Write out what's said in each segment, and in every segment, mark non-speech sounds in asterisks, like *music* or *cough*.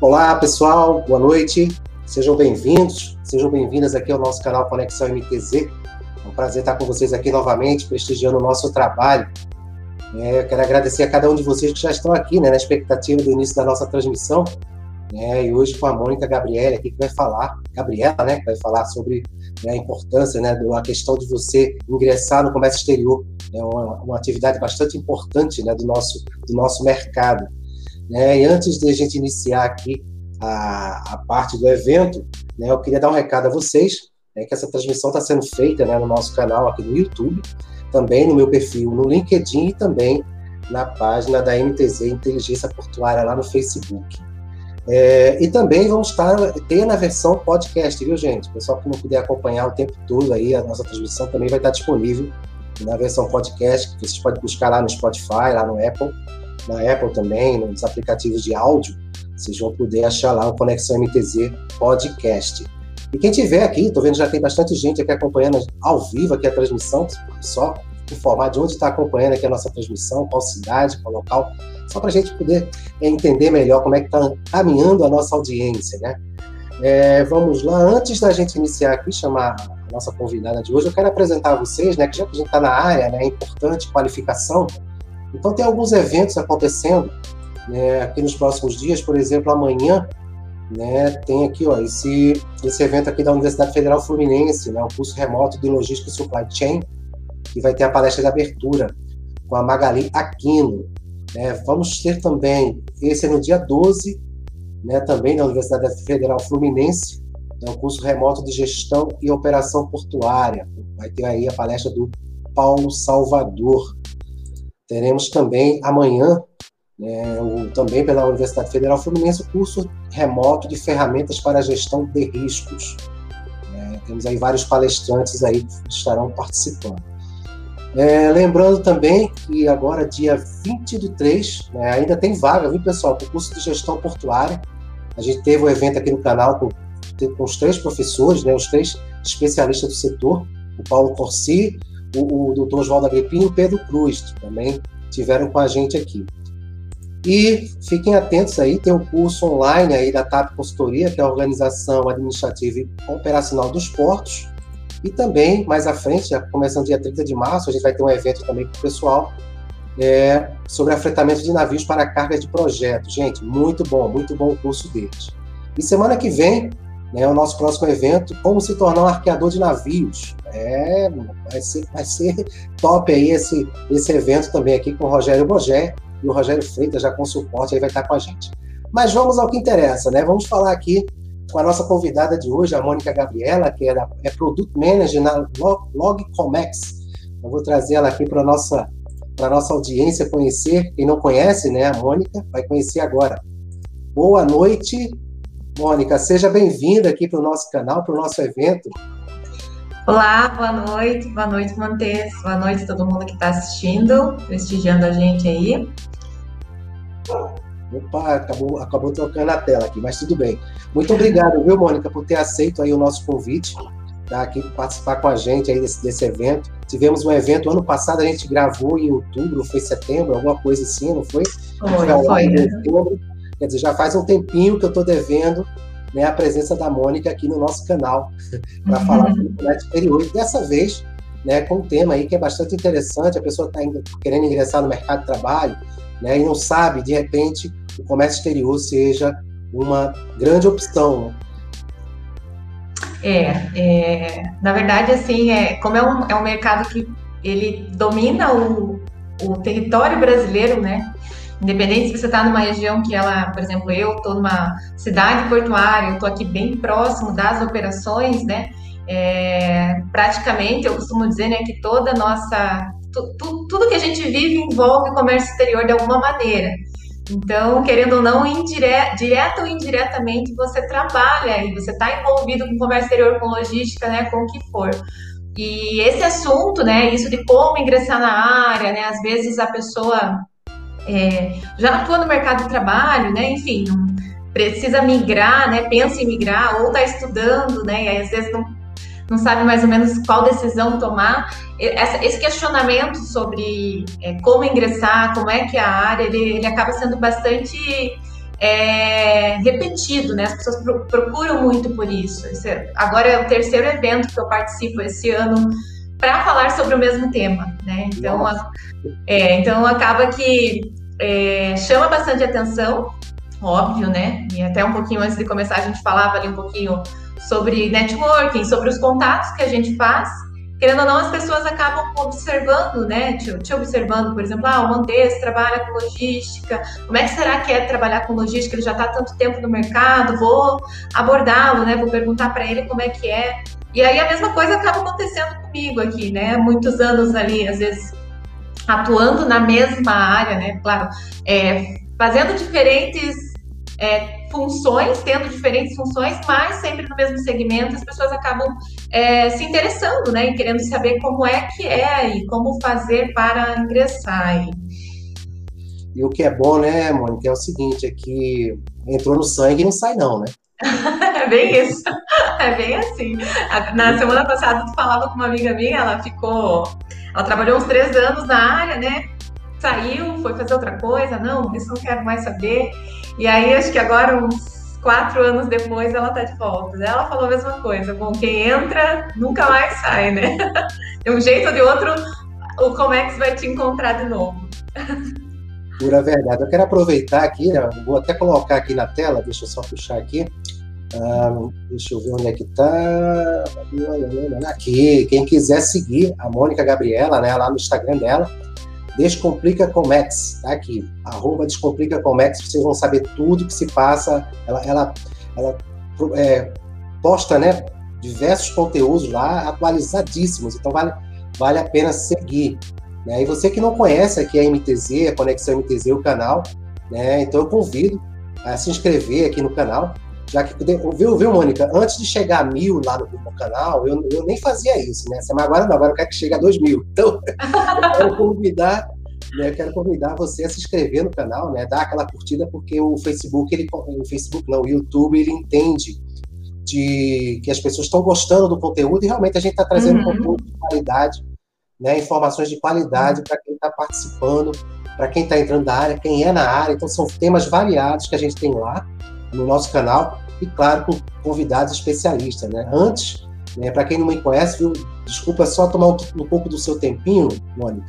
Olá, pessoal, boa noite. Sejam bem-vindos, sejam bem-vindas aqui ao nosso canal Conexão MTZ. É um prazer estar com vocês aqui novamente, prestigiando o nosso trabalho. É, eu quero agradecer a cada um de vocês que já estão aqui, né, na expectativa do início da nossa transmissão. Né, e hoje com a Mônica Gabriela aqui que vai falar, Gabriela, né, que vai falar sobre né, a importância, né, da questão de você ingressar no comércio exterior. É uma, uma atividade bastante importante, né, do nosso, do nosso mercado. Né? E antes de a gente iniciar aqui a, a parte do evento, né, eu queria dar um recado a vocês, né, que essa transmissão está sendo feita né, no nosso canal aqui no YouTube, também no meu perfil no LinkedIn e também na página da MTZ Inteligência Portuária lá no Facebook. É, e também vamos estar ter na versão podcast, viu, gente? O pessoal que não puder acompanhar o tempo todo aí a nossa transmissão também vai estar disponível na versão podcast, que vocês podem buscar lá no Spotify, lá no Apple na Apple também, nos aplicativos de áudio, vocês vão poder achar lá o Conexão MTZ Podcast. E quem tiver aqui, estou vendo já tem bastante gente aqui acompanhando ao vivo aqui a transmissão, só informar de onde está acompanhando aqui a nossa transmissão, qual cidade, qual local, só para a gente poder entender melhor como é que está caminhando a nossa audiência, né? É, vamos lá, antes da gente iniciar aqui, chamar a nossa convidada de hoje, eu quero apresentar a vocês, né, que já que a gente está na área, né, é importante qualificação, então, tem alguns eventos acontecendo né, aqui nos próximos dias, por exemplo, amanhã, né, tem aqui ó, esse, esse evento aqui da Universidade Federal Fluminense, né, o curso remoto de Logística e Supply Chain, que vai ter a palestra de abertura com a Magali Aquino. Né, vamos ter também, esse é no dia 12, né, também da Universidade Federal Fluminense, é o curso remoto de Gestão e Operação Portuária. Vai ter aí a palestra do Paulo Salvador. Teremos também amanhã, né, o, também pela Universidade Federal Fluminense, o curso remoto de ferramentas para gestão de riscos. É, temos aí vários palestrantes aí que estarão participando. É, lembrando também que agora, dia 20 do 3, né, ainda tem vaga, viu, pessoal, para o curso de gestão portuária. A gente teve um evento aqui no canal com, com os três professores, né, os três especialistas do setor, o Paulo Corsi, o, o doutor Oswaldo Agripino e Pedro Cruz também tiveram com a gente aqui. E fiquem atentos aí, tem um curso online aí da TAP Consultoria, que é a Organização Administrativa e Operacional dos Portos. E também, mais à frente, já começando dia 30 de março, a gente vai ter um evento também com o pessoal é, sobre afretamento de navios para carga de projeto. Gente, muito bom, muito bom o curso deles. E semana que vem, né, o nosso próximo evento, como se tornar um arqueador de navios. É, vai ser, vai ser top aí esse, esse evento também aqui com o Rogério Bogé e o Rogério Freitas já com suporte aí vai estar com a gente. Mas vamos ao que interessa, né? Vamos falar aqui com a nossa convidada de hoje, a Mônica Gabriela, que é, da, é Product Manager na Logcomex. Eu vou trazer ela aqui para a nossa, nossa audiência conhecer. Quem não conhece, né, a Mônica, vai conhecer agora. Boa noite, Mônica, seja bem-vinda aqui para o nosso canal, para o nosso evento. Olá, boa noite, boa noite, Montes, boa noite a todo mundo que está assistindo, prestigiando a gente aí. Opa, acabou, acabou trocando a tela aqui, mas tudo bem. Muito obrigado, viu, Mônica, por ter aceito aí o nosso convite, tá aqui participar com a gente aí desse, desse evento. Tivemos um evento ano passado, a gente gravou em outubro, foi setembro, alguma coisa assim, não foi? Foi, foi. foi né? Quer dizer, já faz um tempinho que eu estou devendo né, a presença da Mônica aqui no nosso canal *laughs* para uhum. falar sobre o comércio exterior. E dessa vez, né, com um tema aí que é bastante interessante, a pessoa está querendo ingressar no mercado de trabalho né, e não sabe, de repente, o comércio exterior seja uma grande opção. Né? É, é, na verdade, assim, é, como é um, é um mercado que ele domina o, o território brasileiro, né? Independente se você está numa região que ela, por exemplo, eu estou numa cidade portuária, eu estou aqui bem próximo das operações, né? É, praticamente, eu costumo dizer, né, que toda nossa, tu, tu, tudo que a gente vive envolve o comércio exterior de alguma maneira. Então, querendo ou não, indire, direto ou indiretamente, você trabalha e você está envolvido com comércio exterior, com logística, né, com o que for. E esse assunto, né, isso de como ingressar na área, né, às vezes a pessoa é, já atua no mercado de trabalho, né? Enfim, precisa migrar, né? Pensa em migrar ou está estudando, né? E aí, às vezes não, não sabe mais ou menos qual decisão tomar. Esse questionamento sobre é, como ingressar, como é que é a área, ele, ele acaba sendo bastante é repetido, né? As pessoas procuram muito por isso. É, agora é o terceiro evento que eu participo esse ano para falar sobre o mesmo tema, né? Então, a, é, então acaba que é, chama bastante atenção, óbvio, né? E até um pouquinho antes de começar a gente falava ali um pouquinho sobre networking, sobre os contatos que a gente faz querendo ou não, as pessoas acabam observando, né? Te, te observando, por exemplo, ah, o Montes trabalha com logística, como é que será que é trabalhar com logística? Ele já está tanto tempo no mercado, vou abordá-lo, né? Vou perguntar para ele como é que é. E aí a mesma coisa acaba acontecendo comigo aqui, né? Muitos anos ali, às vezes, atuando na mesma área, né? Claro, é, fazendo diferentes é, funções, tendo diferentes funções, mas sempre no mesmo segmento, as pessoas acabam é, se interessando, né, e querendo saber como é que é e como fazer para ingressar. E o que é bom, né, Mônica, é o seguinte, é que entrou no sangue e não sai não, né? *laughs* é bem isso. É bem assim. Na semana passada, tu falava com uma amiga minha, ela ficou. Ela trabalhou uns três anos na área, né? Saiu, foi fazer outra coisa, não, isso não quero mais saber. E aí, acho que agora, uns quatro anos depois, ela tá de volta. Ela falou a mesma coisa. Bom, quem entra nunca mais sai, né? *laughs* De um jeito ou de outro, o Comex vai te encontrar de novo. *laughs* Pura verdade. Eu quero aproveitar aqui, né? vou até colocar aqui na tela, deixa eu só puxar aqui. Um, deixa eu ver onde é que tá. Aqui, quem quiser seguir a Mônica Gabriela, né, lá no Instagram dela, Descomplica Comex, tá aqui, arroba Descomplica Comex, vocês vão saber tudo que se passa. Ela, ela, ela é, posta, né, diversos conteúdos lá atualizadíssimos, então vale, vale a pena seguir. Né? E você que não conhece aqui a MTZ, a Conexão MTZ, o canal, né, então eu convido a se inscrever aqui no canal, já que, viu, viu, Mônica, antes de chegar a mil lá no, no canal, eu, eu, nem fazia isso, né? Mas agora não, agora eu quero que chegue a dois mil. Então, *laughs* eu quero convidar, né, eu quero convidar você a se inscrever no canal, né? Dar aquela curtida, porque o Facebook, ele, o Facebook não, o YouTube, ele entende de que as pessoas estão gostando do conteúdo e realmente a gente está trazendo uhum. conteúdo de qualidade, né? Informações de qualidade para quem está participando, para quem está entrando na área, quem é na área. Então, são temas variados que a gente tem lá no nosso canal e, claro, com convidados especialistas. Né? Antes, né, para quem não me conhece, viu, desculpa só tomar um, um, pouco do seu tempinho, Mônica.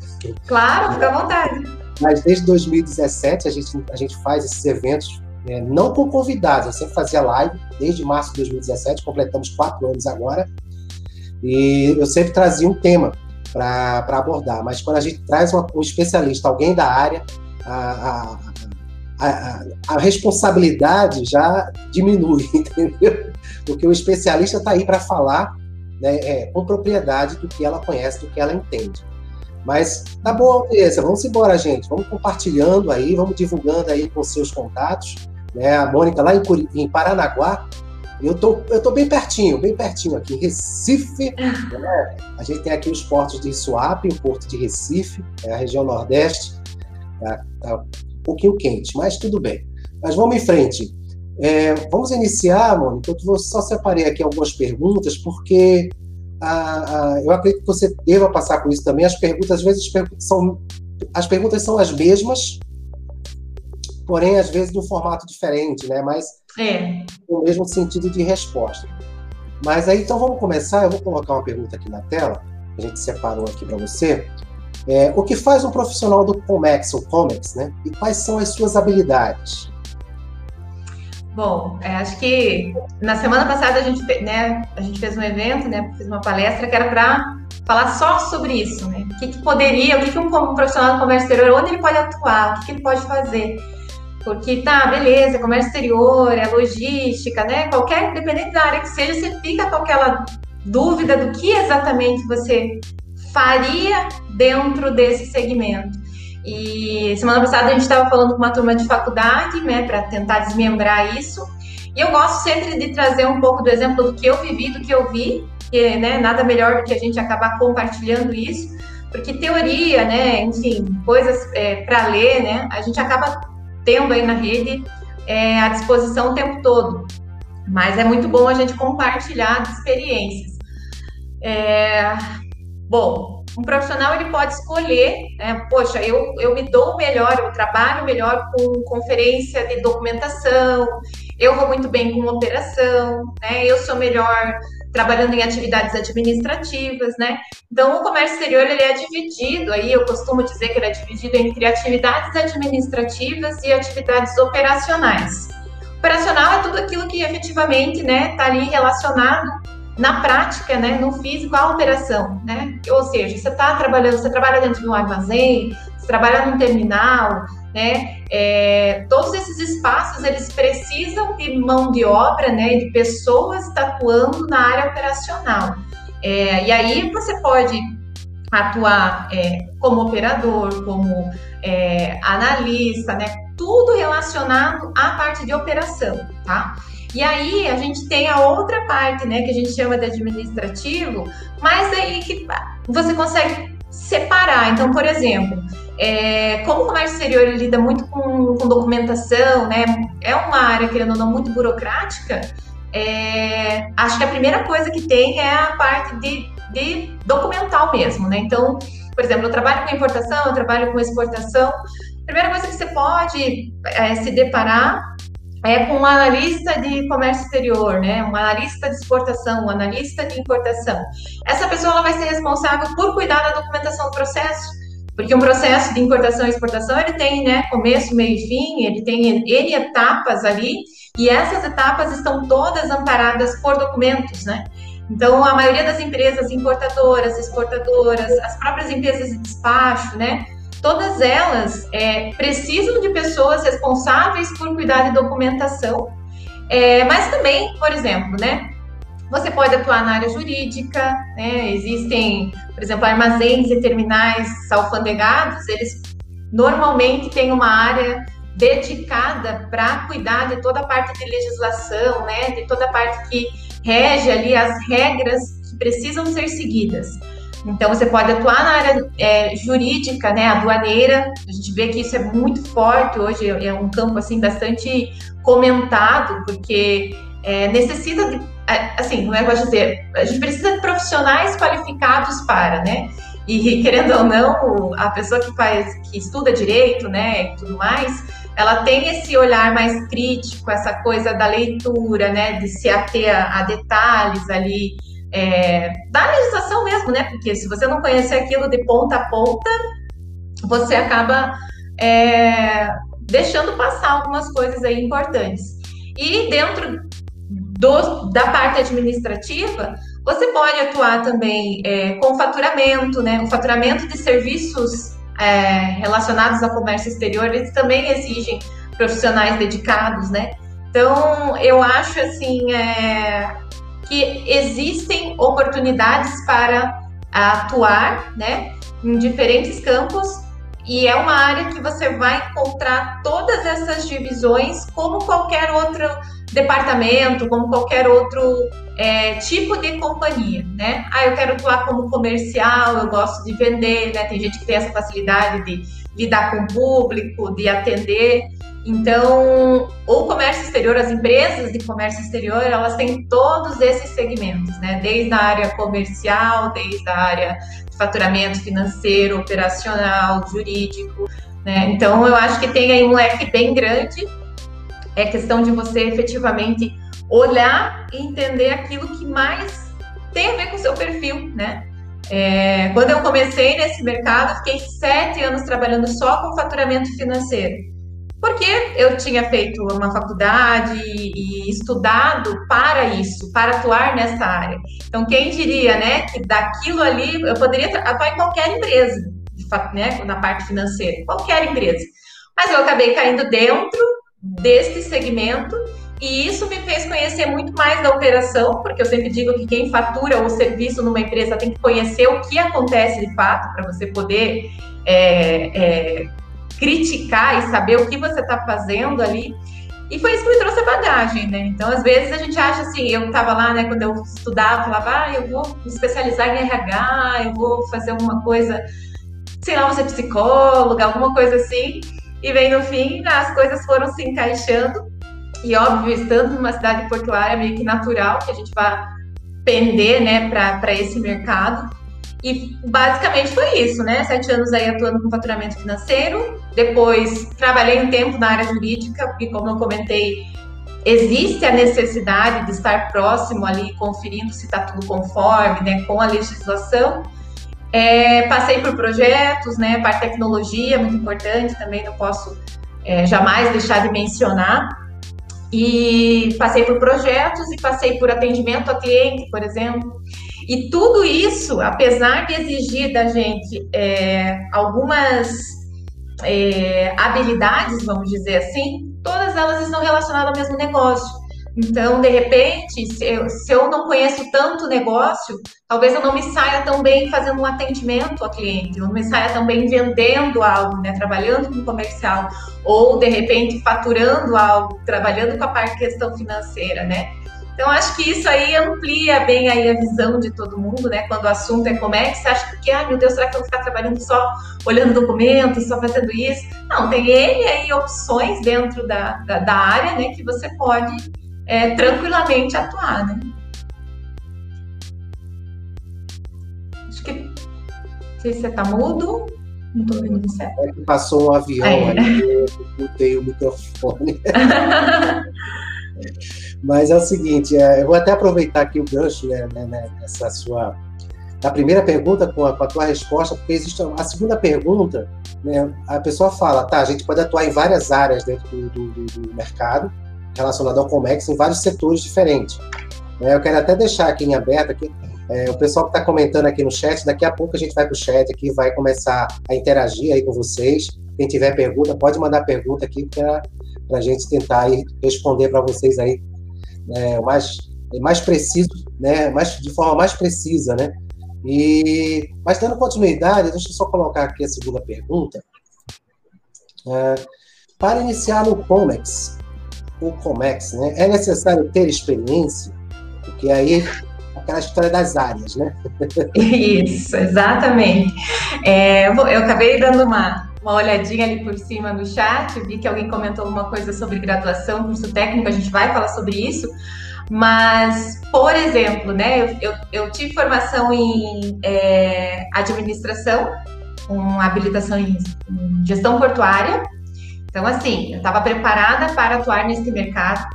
Claro, fica à vontade. Mas desde 2017 a gente, a gente faz esses eventos, né, não com convidados, eu sempre fazia live, desde março de 2017, completamos quatro anos agora, e eu sempre trazia um tema para abordar, mas quando a gente traz uma, um especialista, alguém da área, a, a, a, a, responsabilidade já diminui, *laughs* entendeu? Porque o especialista está aí para falar né, é, com propriedade do que ela conhece, do que ela entende. Mas tá bom, beleza, vamos embora, gente. Vamos compartilhando aí, vamos divulgando aí com seus contatos. Né? A Mônica lá em, em Paranaguá, eu tô, eu tô bem pertinho, bem pertinho aqui, em Recife. Né? A gente tem aqui os portos de Suape, o porto de Recife, é a região nordeste. Tá, tá pouquinho quente, mas tudo bem. Mas vamos em frente. É, vamos iniciar, Mônica. Eu só separei aqui algumas perguntas, porque a, a, eu acredito que você deva passar por isso também. As perguntas, às vezes, são, as perguntas são as mesmas, porém, às vezes, de um formato diferente, né? Mas é. o mesmo sentido de resposta. Mas aí, então, vamos começar. Eu vou colocar uma pergunta aqui na tela, a gente separou aqui para você. É, o que faz um profissional do Comex ou Comex, né? E quais são as suas habilidades? Bom, é, acho que na semana passada a gente, né, a gente fez um evento, né, fez uma palestra que era para falar só sobre isso, né? O que, que poderia, o que, que um profissional do comércio exterior, onde ele pode atuar, o que, que ele pode fazer. Porque tá, beleza, comércio exterior, é logística, né? Qualquer, independente da área que seja, você fica com aquela dúvida do que exatamente você faria dentro desse segmento. E semana passada a gente estava falando com uma turma de faculdade, né, para tentar desmembrar isso. E eu gosto sempre de trazer um pouco do exemplo do que eu vivi, do que eu vi, que né, nada melhor do que a gente acabar compartilhando isso, porque teoria, né, enfim, coisas é, para ler, né, a gente acaba tendo aí na rede é, à disposição o tempo todo. Mas é muito bom a gente compartilhar experiências. É, Bom, um profissional ele pode escolher, né? Poxa, eu, eu me dou melhor, eu trabalho melhor com conferência de documentação, eu vou muito bem com operação, né? Eu sou melhor trabalhando em atividades administrativas, né? Então, o comércio exterior ele é dividido, aí eu costumo dizer que ele é dividido entre atividades administrativas e atividades operacionais. Operacional é tudo aquilo que efetivamente, né, está ali relacionado na prática, né, no físico, à operação, né? Ou seja, você está trabalhando, você trabalha dentro de um armazém, você trabalha num terminal, né? É, todos esses espaços eles precisam de mão de obra, né? De pessoas atuando na área operacional. É, e aí você pode atuar é, como operador, como é, analista, né? Tudo relacionado à parte de operação, tá? E aí a gente tem a outra parte, né, que a gente chama de administrativo, mas aí que você consegue separar. Então, por exemplo, é, como o comércio exterior lida muito com, com, documentação, né, é uma área, querendo ou não, muito burocrática, é, acho que a primeira coisa que tem é a parte de, de documental mesmo, né? Então, por exemplo, eu trabalho com importação, eu trabalho com exportação. A primeira coisa que você pode é, se deparar é com um analista de comércio exterior, né? Um analista de exportação, um analista de importação. Essa pessoa ela vai ser responsável por cuidar da documentação do processo, porque um processo de importação e exportação ele tem, né, começo, meio e fim, ele tem N etapas ali, e essas etapas estão todas amparadas por documentos, né? Então, a maioria das empresas importadoras, exportadoras, as próprias empresas de despacho, né? todas elas é, precisam de pessoas responsáveis por cuidar de documentação, é, mas também, por exemplo, né, você pode atuar na área jurídica, né, existem, por exemplo, armazéns e terminais alfandegados, eles normalmente têm uma área dedicada para cuidar de toda a parte de legislação, né, de toda a parte que rege ali as regras que precisam ser seguidas. Então, você pode atuar na área é, jurídica, né, aduaneira. A gente vê que isso é muito forte hoje, é um campo assim bastante comentado, porque é, necessita de, assim, não é para dizer, a gente precisa de profissionais qualificados para, né? E querendo ou não, a pessoa que faz, que estuda direito, né, e tudo mais, ela tem esse olhar mais crítico, essa coisa da leitura, né, de se ater a, a detalhes ali é, da legislação mesmo, né? Porque se você não conhecer aquilo de ponta a ponta, você acaba é, deixando passar algumas coisas aí importantes. E dentro do, da parte administrativa, você pode atuar também é, com faturamento, né? O faturamento de serviços é, relacionados ao comércio exterior, eles também exigem profissionais dedicados, né? Então, eu acho assim, é, que existem oportunidades para atuar, né, em diferentes campos e é uma área que você vai encontrar todas essas divisões como qualquer outro departamento, como qualquer outro é, tipo de companhia, né? Ah, eu quero atuar como comercial, eu gosto de vender, né? Tem gente que tem essa facilidade de lidar com o público, de atender. Então, o comércio exterior, as empresas de comércio exterior, elas têm todos esses segmentos, né? Desde a área comercial, desde a área faturamento financeiro, operacional, jurídico, né? Então, eu acho que tem aí um leque bem grande. É questão de você efetivamente olhar e entender aquilo que mais tem a ver com o seu perfil, né? É, quando eu comecei nesse mercado, fiquei sete anos trabalhando só com faturamento financeiro porque eu tinha feito uma faculdade e estudado para isso, para atuar nessa área. Então, quem diria, né, que daquilo ali eu poderia atuar em qualquer empresa, né, na parte financeira, qualquer empresa. Mas eu acabei caindo dentro desse segmento e isso me fez conhecer muito mais da operação, porque eu sempre digo que quem fatura o serviço numa empresa tem que conhecer o que acontece de fato para você poder é, é, criticar e saber o que você está fazendo ali. E foi isso que me trouxe a bagagem, né? Então, às vezes a gente acha assim, eu estava lá, né, quando eu estudava, falava, ah, eu vou me especializar em RH, eu vou fazer uma coisa, sei lá, vou ser psicóloga, alguma coisa assim. E vem no fim, as coisas foram se encaixando. E óbvio, estando numa cidade portuária, meio que natural que a gente vá pender, né, para esse mercado. E basicamente foi isso, né? Sete anos aí atuando com faturamento financeiro. Depois trabalhei um tempo na área jurídica, porque como eu comentei, existe a necessidade de estar próximo ali, conferindo se está tudo conforme, né, com a legislação. É, passei por projetos, né, de tecnologia, muito importante também, não posso é, jamais deixar de mencionar. E passei por projetos e passei por atendimento a cliente, por exemplo. E tudo isso, apesar de exigir da gente é, algumas é, habilidades, vamos dizer assim, todas elas estão relacionadas ao mesmo negócio. Então, de repente, se eu, se eu não conheço tanto negócio, talvez eu não me saia tão bem fazendo um atendimento ao cliente, eu não me saia tão bem vendendo algo, né, trabalhando com comercial, ou de repente faturando algo, trabalhando com a parte questão financeira, né? Então, acho que isso aí amplia bem aí a visão de todo mundo, né? Quando o assunto é como é que você acha que, ah, meu Deus, será que eu vou ficar trabalhando só olhando documentos, só fazendo isso? Não, tem N aí opções dentro da, da, da área, né, que você pode é, tranquilamente atuar, né? Acho que. Não sei se você tá mudo. Não tô ouvindo você. É que passou um avião é. aí, eu botei o microfone. *laughs* Mas é o seguinte, é, eu vou até aproveitar aqui o gancho né, né, né, nessa sua da primeira pergunta com a, com a, tua resposta, porque existe a segunda pergunta, né, a pessoa fala, tá, a gente pode atuar em várias áreas dentro do, do, do mercado relacionado ao Comex em vários setores diferentes. Né, eu quero até deixar aqui em aberto aqui, é, o pessoal que está comentando aqui no chat, daqui a pouco a gente vai para o chat aqui, vai começar a interagir aí com vocês. Quem tiver pergunta, pode mandar pergunta aqui para a gente tentar responder para vocês aí né, mais, mais preciso, né, mais, de forma mais precisa, né? E, mas dando continuidade, deixa eu só colocar aqui a segunda pergunta. É, para iniciar no Comex, o Comex, né, é necessário ter experiência? Porque aí aquela história das áreas, né? *laughs* Isso, exatamente. É, eu acabei dando uma, uma olhadinha ali por cima no chat, vi que alguém comentou alguma coisa sobre graduação, curso técnico, a gente vai falar sobre isso. Mas, por exemplo, né, eu, eu, eu tive formação em é, administração, com habilitação em, em gestão portuária. Então, assim, eu estava preparada para atuar nesse mercado.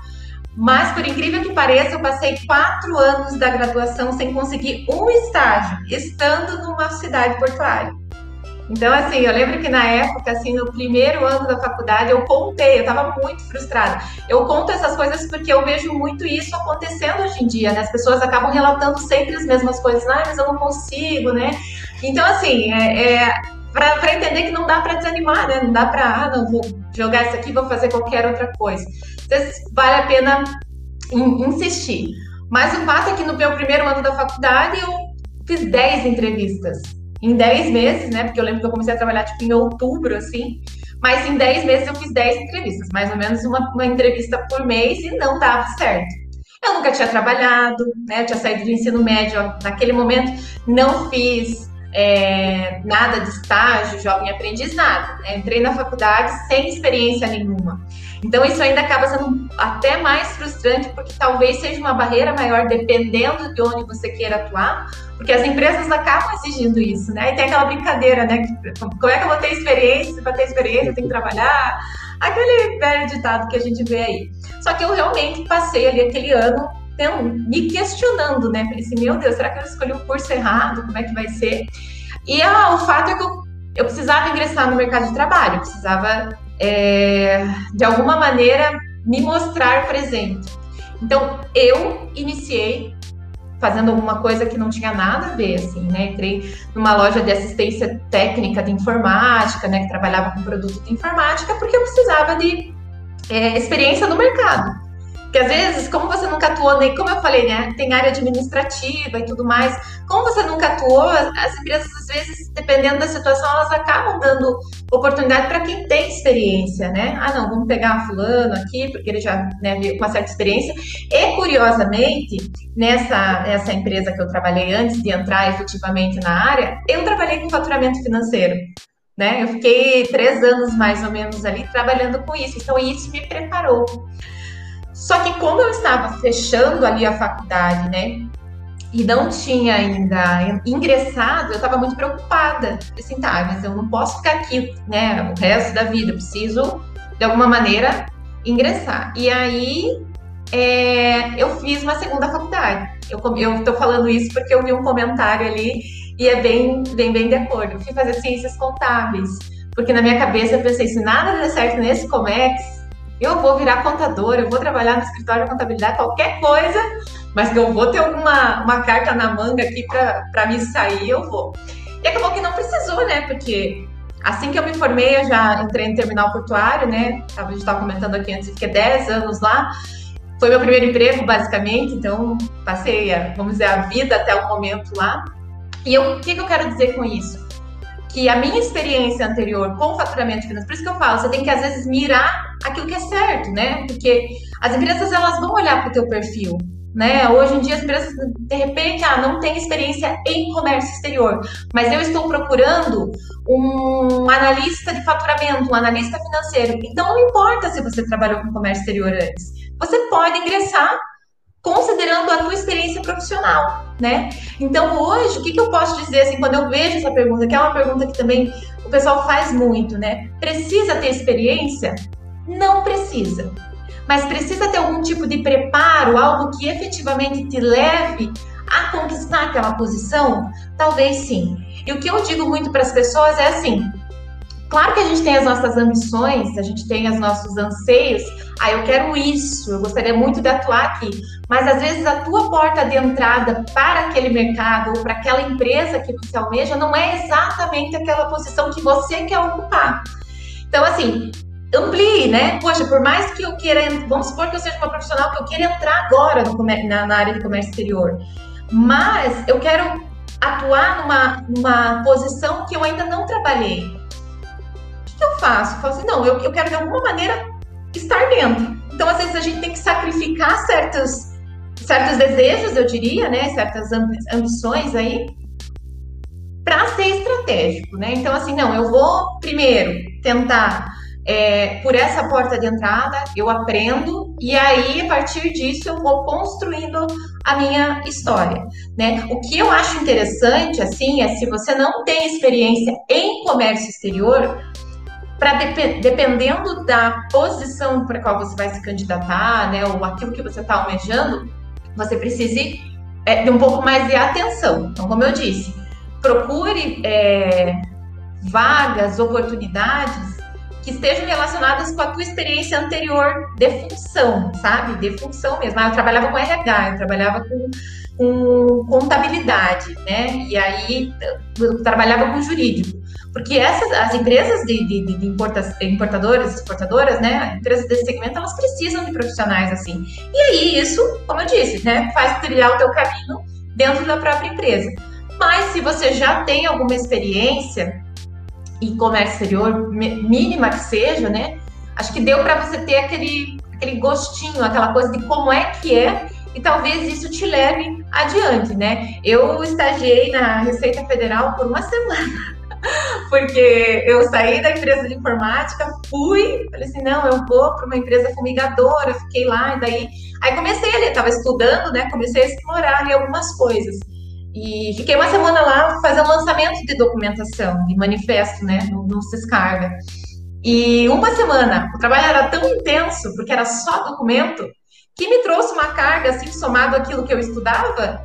Mas, por incrível que pareça, eu passei quatro anos da graduação sem conseguir um estágio, estando numa cidade portuária. Então, assim, eu lembro que na época, assim, no primeiro ano da faculdade, eu contei, eu estava muito frustrada. Eu conto essas coisas porque eu vejo muito isso acontecendo hoje em dia, né? As pessoas acabam relatando sempre as mesmas coisas, ah, mas eu não consigo, né? Então, assim, é, é para entender que não dá para desanimar, né? Não dá para, ah, não, vou jogar isso aqui, vou fazer qualquer outra coisa. Então, vale a pena insistir. Mas o fato é que no meu primeiro ano da faculdade, eu fiz 10 entrevistas em 10 meses, né? Porque eu lembro que eu comecei a trabalhar tipo em outubro, assim. Mas em 10 meses eu fiz 10 entrevistas, mais ou menos uma, uma entrevista por mês e não dava certo. Eu nunca tinha trabalhado, né? Eu tinha saído do ensino médio, naquele momento não fiz é, nada de estágio, jovem aprendiz, nada. Né? Entrei na faculdade sem experiência nenhuma. Então, isso ainda acaba sendo até mais frustrante, porque talvez seja uma barreira maior, dependendo de onde você queira atuar, porque as empresas acabam exigindo isso, né? E tem aquela brincadeira, né? Como é que eu vou ter experiência? Para ter experiência, eu tenho que trabalhar. Aquele velho ditado que a gente vê aí. Só que eu realmente passei ali aquele ano então, me questionando, né? Falei assim, meu Deus, será que eu escolhi o curso errado? Como é que vai ser? E ah, o fato é que eu, eu precisava ingressar no mercado de trabalho, eu precisava, é, de alguma maneira, me mostrar presente. Então, eu iniciei fazendo alguma coisa que não tinha nada a ver, assim, né? Entrei numa loja de assistência técnica de informática, né? Que trabalhava com produto de informática, porque eu precisava de é, experiência no mercado. Porque às vezes, como você nunca atuou, nem como eu falei, né? Tem área administrativa e tudo mais. Como você nunca atuou, as empresas, às vezes, dependendo da situação, elas acabam dando oportunidade para quem tem experiência, né? Ah, não, vamos pegar fulano aqui, porque ele já né, veio com uma certa experiência. E, curiosamente, nessa, nessa empresa que eu trabalhei antes de entrar efetivamente na área, eu trabalhei com faturamento financeiro. Né? Eu fiquei três anos mais ou menos ali trabalhando com isso, então isso me preparou. Só que como eu estava fechando ali a faculdade, né? e não tinha ainda ingressado, eu estava muito preocupada. Assim, tá, mas eu não posso ficar aqui, né, o resto da vida, eu preciso, de alguma maneira, ingressar. E aí, é, eu fiz uma segunda faculdade. Eu estou falando isso porque eu vi um comentário ali e é bem, bem, bem de acordo. Eu fui fazer ciências contábeis, porque na minha cabeça eu pensei, se nada der certo nesse Comex, eu vou virar contadora, eu vou trabalhar no escritório de contabilidade, qualquer coisa, mas que eu vou ter alguma uma carta na manga aqui para me sair, eu vou. E acabou que não precisou, né? Porque assim que eu me formei, eu já entrei no terminal portuário, né? A gente estava comentando aqui antes, fiquei 10 anos lá. Foi meu primeiro emprego, basicamente, então passei, vamos dizer, a vida até o momento lá. E o que, que eu quero dizer com isso? Que a minha experiência anterior com faturamento financeiro, por isso que eu falo, você tem que às vezes mirar aquilo que é certo, né? Porque as empresas elas vão olhar para o teu perfil. Né? Hoje em dia as empresas de repente ah, não tem experiência em comércio exterior, mas eu estou procurando um analista de faturamento, um analista financeiro. Então não importa se você trabalhou com comércio exterior antes, você pode ingressar considerando a tua experiência profissional, né? Então hoje o que, que eu posso dizer assim quando eu vejo essa pergunta, que é uma pergunta que também o pessoal faz muito, né? Precisa ter experiência? Não precisa mas precisa ter algum tipo de preparo, algo que efetivamente te leve a conquistar aquela posição? Talvez sim. E o que eu digo muito para as pessoas é assim: claro que a gente tem as nossas ambições, a gente tem os nossos anseios. Ah, eu quero isso, eu gostaria muito de atuar aqui. Mas às vezes a tua porta de entrada para aquele mercado ou para aquela empresa que você almeja não é exatamente aquela posição que você quer ocupar. Então, assim, amplie, né? Poxa, por mais que eu queira, vamos supor que eu seja uma profissional que eu queira entrar agora no, na, na área de comércio exterior, mas eu quero atuar numa, numa posição que eu ainda não trabalhei. Que eu faço? Eu falo assim, não, eu, eu quero de alguma maneira estar dentro. Então, às vezes, a gente tem que sacrificar certos, certos desejos, eu diria, né? Certas ambições aí, para ser estratégico, né? Então, assim, não, eu vou primeiro tentar é, por essa porta de entrada, eu aprendo e aí, a partir disso, eu vou construindo a minha história, né? O que eu acho interessante, assim, é se você não tem experiência em comércio exterior, para dep dependendo da posição para qual você vai se candidatar, né, ou aquilo que você está almejando, você precise é, de um pouco mais de atenção. Então, como eu disse, procure é, vagas, oportunidades que estejam relacionadas com a tua experiência anterior de função, sabe? De função mesmo. Ah, eu trabalhava com RH, eu trabalhava com, com contabilidade, né? E aí eu trabalhava com jurídico. Porque essas, as empresas de, de, de importa, importadoras, exportadoras, né? Empresas desse segmento, elas precisam de profissionais assim. E aí, isso, como eu disse, né? Faz trilhar o teu caminho dentro da própria empresa. Mas se você já tem alguma experiência, e comércio exterior, mínima que seja, né? Acho que deu para você ter aquele, aquele gostinho, aquela coisa de como é que é, e talvez isso te leve adiante, né? Eu estagiei na Receita Federal por uma semana. Porque eu saí da empresa de informática, fui, falei assim, não, eu vou para uma empresa fumigadora, fiquei lá, e daí, aí comecei ali, estava estudando, né, comecei a explorar ali algumas coisas. E fiquei uma semana lá fazendo lançamento de documentação, de manifesto, né, no, no Ciscarga. E uma semana, o trabalho era tão intenso, porque era só documento, que me trouxe uma carga, assim, somado àquilo que eu estudava,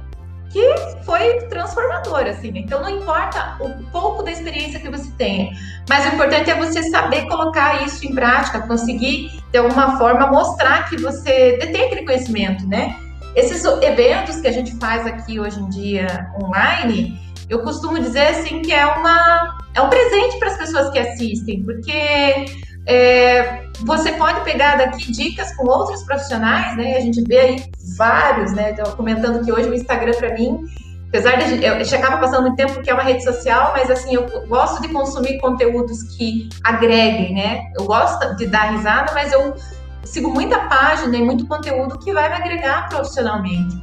que foi transformadora, assim. Então, não importa o pouco da experiência que você tenha, mas o importante é você saber colocar isso em prática, conseguir, de alguma forma, mostrar que você detém aquele conhecimento, né? Esses eventos que a gente faz aqui hoje em dia online, eu costumo dizer assim que é uma é um presente para as pessoas que assistem, porque é, você pode pegar daqui dicas com outros profissionais, né? A gente vê aí vários, né? Estou comentando que hoje o Instagram para mim, apesar de eu, eu acaba passando muito tempo porque é uma rede social, mas assim eu gosto de consumir conteúdos que agreguem, né? Eu gosto de dar risada, mas eu sigo muita página e muito conteúdo que vai me agregar profissionalmente.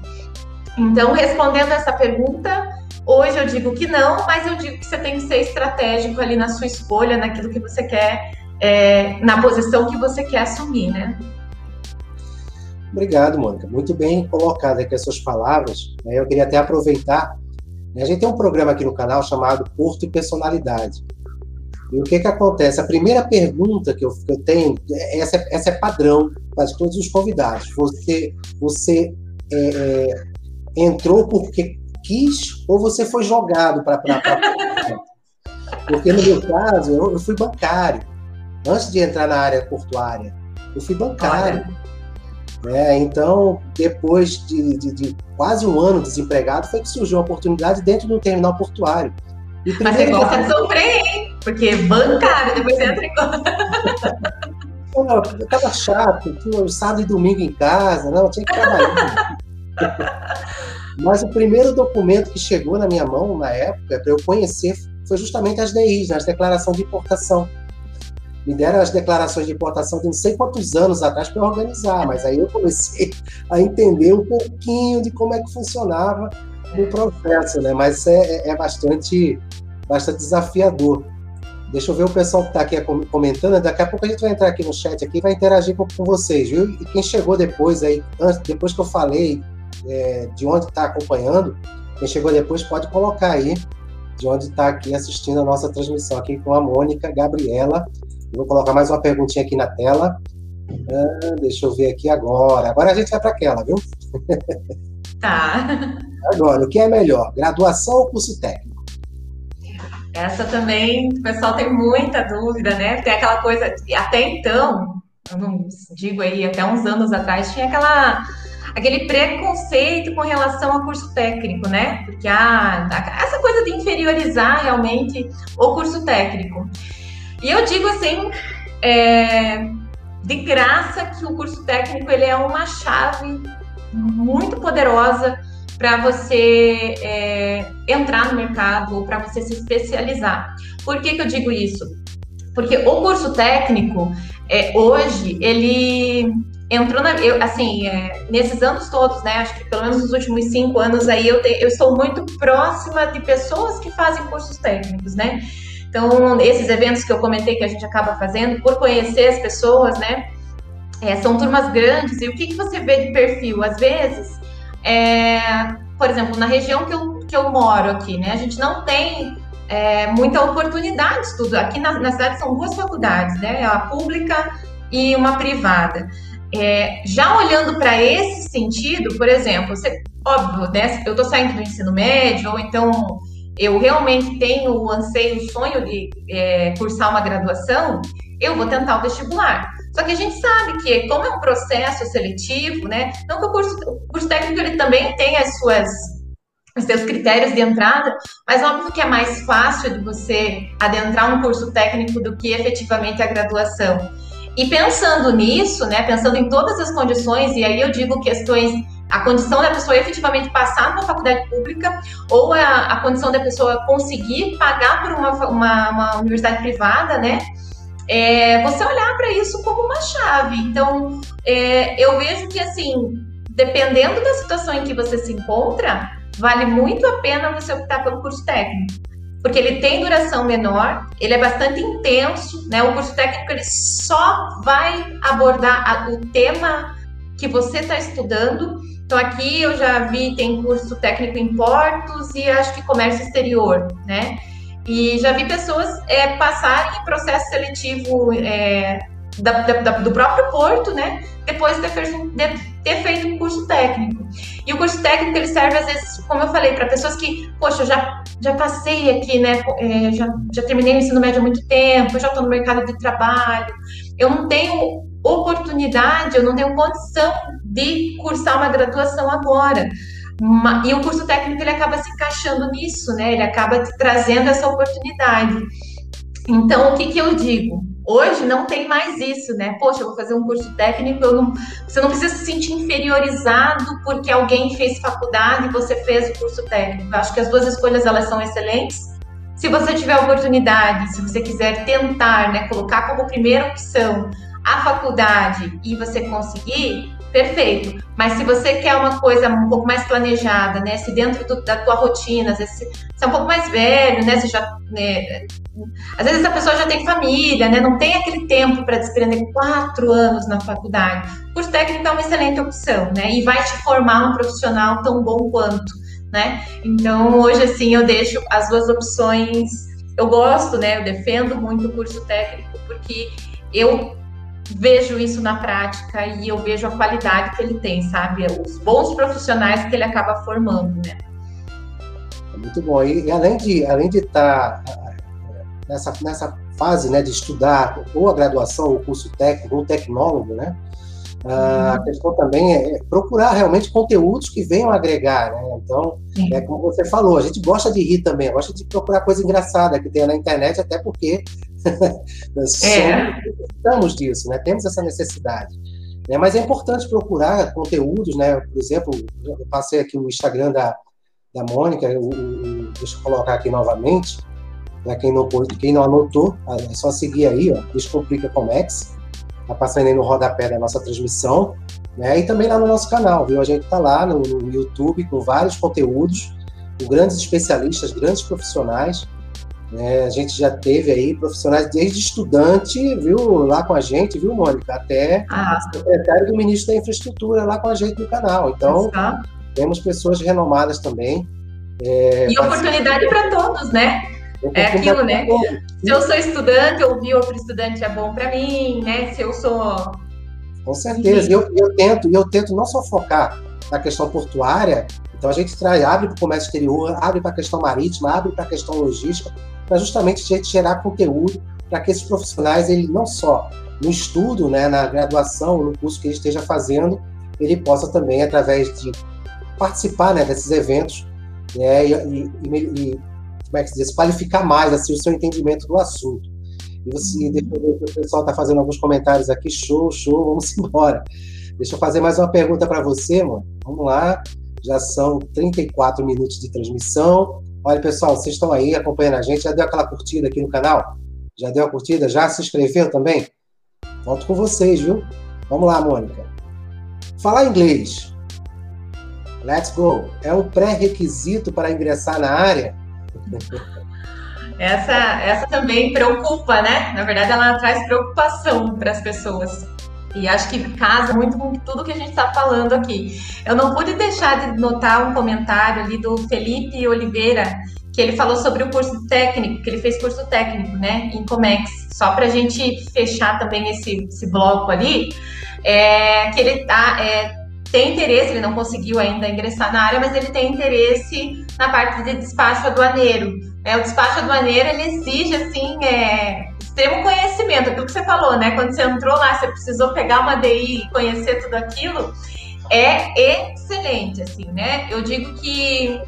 Então, respondendo essa pergunta, hoje eu digo que não, mas eu digo que você tem que ser estratégico ali na sua escolha, naquilo que você quer, é, na posição que você quer assumir, né? Obrigado, Mônica. Muito bem colocado aqui as suas palavras. Né? Eu queria até aproveitar. Né? A gente tem um programa aqui no canal chamado Porto e Personalidade. E o que que acontece? A primeira pergunta que eu, que eu tenho, essa, é, essa é padrão para todos os convidados. Você, você é, é, entrou porque quis ou você foi jogado para. *laughs* Porque no meu caso, eu, eu, fui bancário. Antes de entrar na área portuária, eu fui bancário. É, então, depois de, de, de, quase um ano desempregado, foi que surgiu a oportunidade dentro de um terminal portuário. E Mas você gosta de sofrer, hein? Porque bancário, depois você entra em *laughs* Eu tava chato, tinha sábado e domingo em casa, não, tinha que trabalhar. *laughs* Mas o primeiro documento que chegou na minha mão na época, para eu conhecer, foi justamente as DIs, as declarações de importação. Me deram as declarações de importação de não sei quantos anos atrás para organizar, mas aí eu comecei a entender um pouquinho de como é que funcionava o processo, né? Mas é, é, é bastante, bastante desafiador. Deixa eu ver o pessoal que está aqui comentando. Daqui a pouco a gente vai entrar aqui no chat aqui vai interagir com, com vocês, viu? E quem chegou depois aí, antes, depois que eu falei é, de onde está acompanhando, quem chegou depois pode colocar aí de onde está aqui assistindo a nossa transmissão aqui com a Mônica Gabriela. Vou colocar mais uma perguntinha aqui na tela. Ah, deixa eu ver aqui agora. Agora a gente vai para aquela, viu? Tá. Agora, o que é melhor, graduação ou curso técnico? Essa também, o pessoal tem muita dúvida, né? Tem aquela coisa, até então, eu não digo aí, até uns anos atrás, tinha aquela aquele preconceito com relação ao curso técnico, né? Porque ah, essa coisa de inferiorizar realmente o curso técnico. E eu digo assim, é, de graça que o curso técnico ele é uma chave muito poderosa para você é, entrar no mercado ou para você se especializar. Por que, que eu digo isso? Porque o curso técnico, é, hoje, ele entrou na. Eu, assim, é, nesses anos todos, né? Acho que pelo menos nos últimos cinco anos aí, eu, te, eu sou muito próxima de pessoas que fazem cursos técnicos, né? Então, esses eventos que eu comentei que a gente acaba fazendo, por conhecer as pessoas, né? É, são turmas grandes, e o que, que você vê de perfil? Às vezes, é, por exemplo, na região que eu, que eu moro aqui, né, a gente não tem é, muita oportunidade de estudo. Aqui na, na, cidade são duas faculdades, né, a pública e uma privada. É, já olhando para esse sentido, por exemplo, você, óbvio, né, eu estou saindo do ensino médio, ou então eu realmente tenho o anseio, o sonho de é, cursar uma graduação, eu vou tentar o vestibular. Só que a gente sabe que, como é um processo seletivo, né? Não que o curso, o curso técnico ele também tem as suas os seus critérios de entrada, mas óbvio que é mais fácil de você adentrar um curso técnico do que efetivamente a graduação. E pensando nisso, né, pensando em todas as condições, e aí eu digo questões, a condição da pessoa efetivamente passar numa faculdade pública ou a, a condição da pessoa conseguir pagar por uma, uma, uma universidade privada, né, é, você olhar para isso como uma chave. Então, é, eu vejo que, assim, dependendo da situação em que você se encontra, vale muito a pena você optar pelo curso técnico. Porque ele tem duração menor, ele é bastante intenso, né? O curso técnico ele só vai abordar a, o tema que você está estudando. Então aqui eu já vi tem curso técnico em portos e acho que comércio exterior, né? E já vi pessoas é, passarem em processo seletivo é, da, da, do próprio Porto, né? Depois de ter, feito, de ter feito um curso técnico. E o curso técnico ele serve, às vezes, como eu falei, para pessoas que, poxa, eu já, já passei aqui, né? É, já, já terminei o ensino médio há muito tempo, já estou no mercado de trabalho, eu não tenho oportunidade, eu não tenho condição de cursar uma graduação agora. E o curso técnico ele acaba se encaixando nisso, né? Ele acaba trazendo essa oportunidade. Então, o que, que eu digo? Hoje não tem mais isso, né? Poxa, eu vou fazer um curso técnico, não, você não precisa se sentir inferiorizado porque alguém fez faculdade e você fez o curso técnico. Eu acho que as duas escolhas elas são excelentes. Se você tiver oportunidade, se você quiser tentar, né, colocar como primeira opção a faculdade e você conseguir, perfeito. Mas se você quer uma coisa um pouco mais planejada, né? Se dentro do, da tua rotina, às vezes você é um pouco mais velho, né? Você já, né? Às vezes a pessoa já tem família, né? Não tem aquele tempo para desprender quatro anos na faculdade. O curso técnico é uma excelente opção, né? E vai te formar um profissional tão bom quanto, né? Então hoje assim eu deixo as duas opções. Eu gosto, né? Eu defendo muito o curso técnico porque eu vejo isso na prática e eu vejo a qualidade que ele tem, sabe? Os bons profissionais que ele acaba formando, né? É muito bom. E, e além de além de estar tá, nessa, nessa fase né, de estudar ou a graduação, ou o curso técnico, ou tecnólogo, né? A uhum. questão também é procurar realmente conteúdos que venham agregar, né? Então, Sim. é como você falou, a gente gosta de rir também, gosta de procurar coisa engraçada que tem na internet, até porque *laughs* é. precisamos disso, né? Temos essa necessidade. Né? Mas é importante procurar conteúdos, né? Por exemplo, eu passei aqui o Instagram da, da Mônica, deixa eu colocar aqui novamente, para quem não, quem não anotou, é só seguir aí, ó, Descomplica Comex, tá passando aí no rodapé da nossa transmissão, né? E também lá no nosso canal, viu? A gente tá lá no, no YouTube com vários conteúdos, com grandes especialistas, grandes profissionais, né? A gente já teve aí profissionais desde estudante, viu, lá com a gente, viu, Mônica, até ah. secretário do ministro da Infraestrutura lá com a gente no canal. Então, Exato. temos pessoas renomadas também. É, e oportunidade para todos, né? É aquilo, né? Se eu sou estudante, ouvir outro estudante é bom para mim, né? Se eu sou. Com certeza. Eu, eu, tento, eu tento não só focar na questão portuária, então a gente traz, abre para o comércio exterior, abre para a questão marítima, abre para a questão logística, para justamente gerar conteúdo para que esses profissionais, ele não só no estudo, né, na graduação, no curso que ele esteja fazendo, ele possa também, através de participar né, desses eventos, né, e, e, e como é que se diz, qualificar mais assim, o seu entendimento do assunto. E você, deixa eu ver que o pessoal está fazendo alguns comentários aqui, show, show, vamos *laughs* embora. Deixa eu fazer mais uma pergunta para você, mano. Vamos lá, já são 34 minutos de transmissão. Olha, pessoal, vocês estão aí acompanhando a gente, já deu aquela curtida aqui no canal? Já deu a curtida? Já se inscreveu também? Volto com vocês, viu? Vamos lá, Mônica. Falar inglês. Let's go. É um pré-requisito para ingressar na área? Essa, essa também preocupa, né? Na verdade, ela traz preocupação para as pessoas. E acho que casa muito com tudo que a gente está falando aqui. Eu não pude deixar de notar um comentário ali do Felipe Oliveira, que ele falou sobre o curso técnico, que ele fez curso técnico, né, em Comex. Só para a gente fechar também esse, esse bloco ali, é, que ele tá, é, tem interesse, ele não conseguiu ainda ingressar na área, mas ele tem interesse na parte de despacho aduaneiro. É, o despacho aduaneiro, ele exige, assim, é, extremo conhecimento, aquilo que você falou, né? Quando você entrou lá, você precisou pegar uma DI e conhecer tudo aquilo, é excelente, assim, né? Eu digo que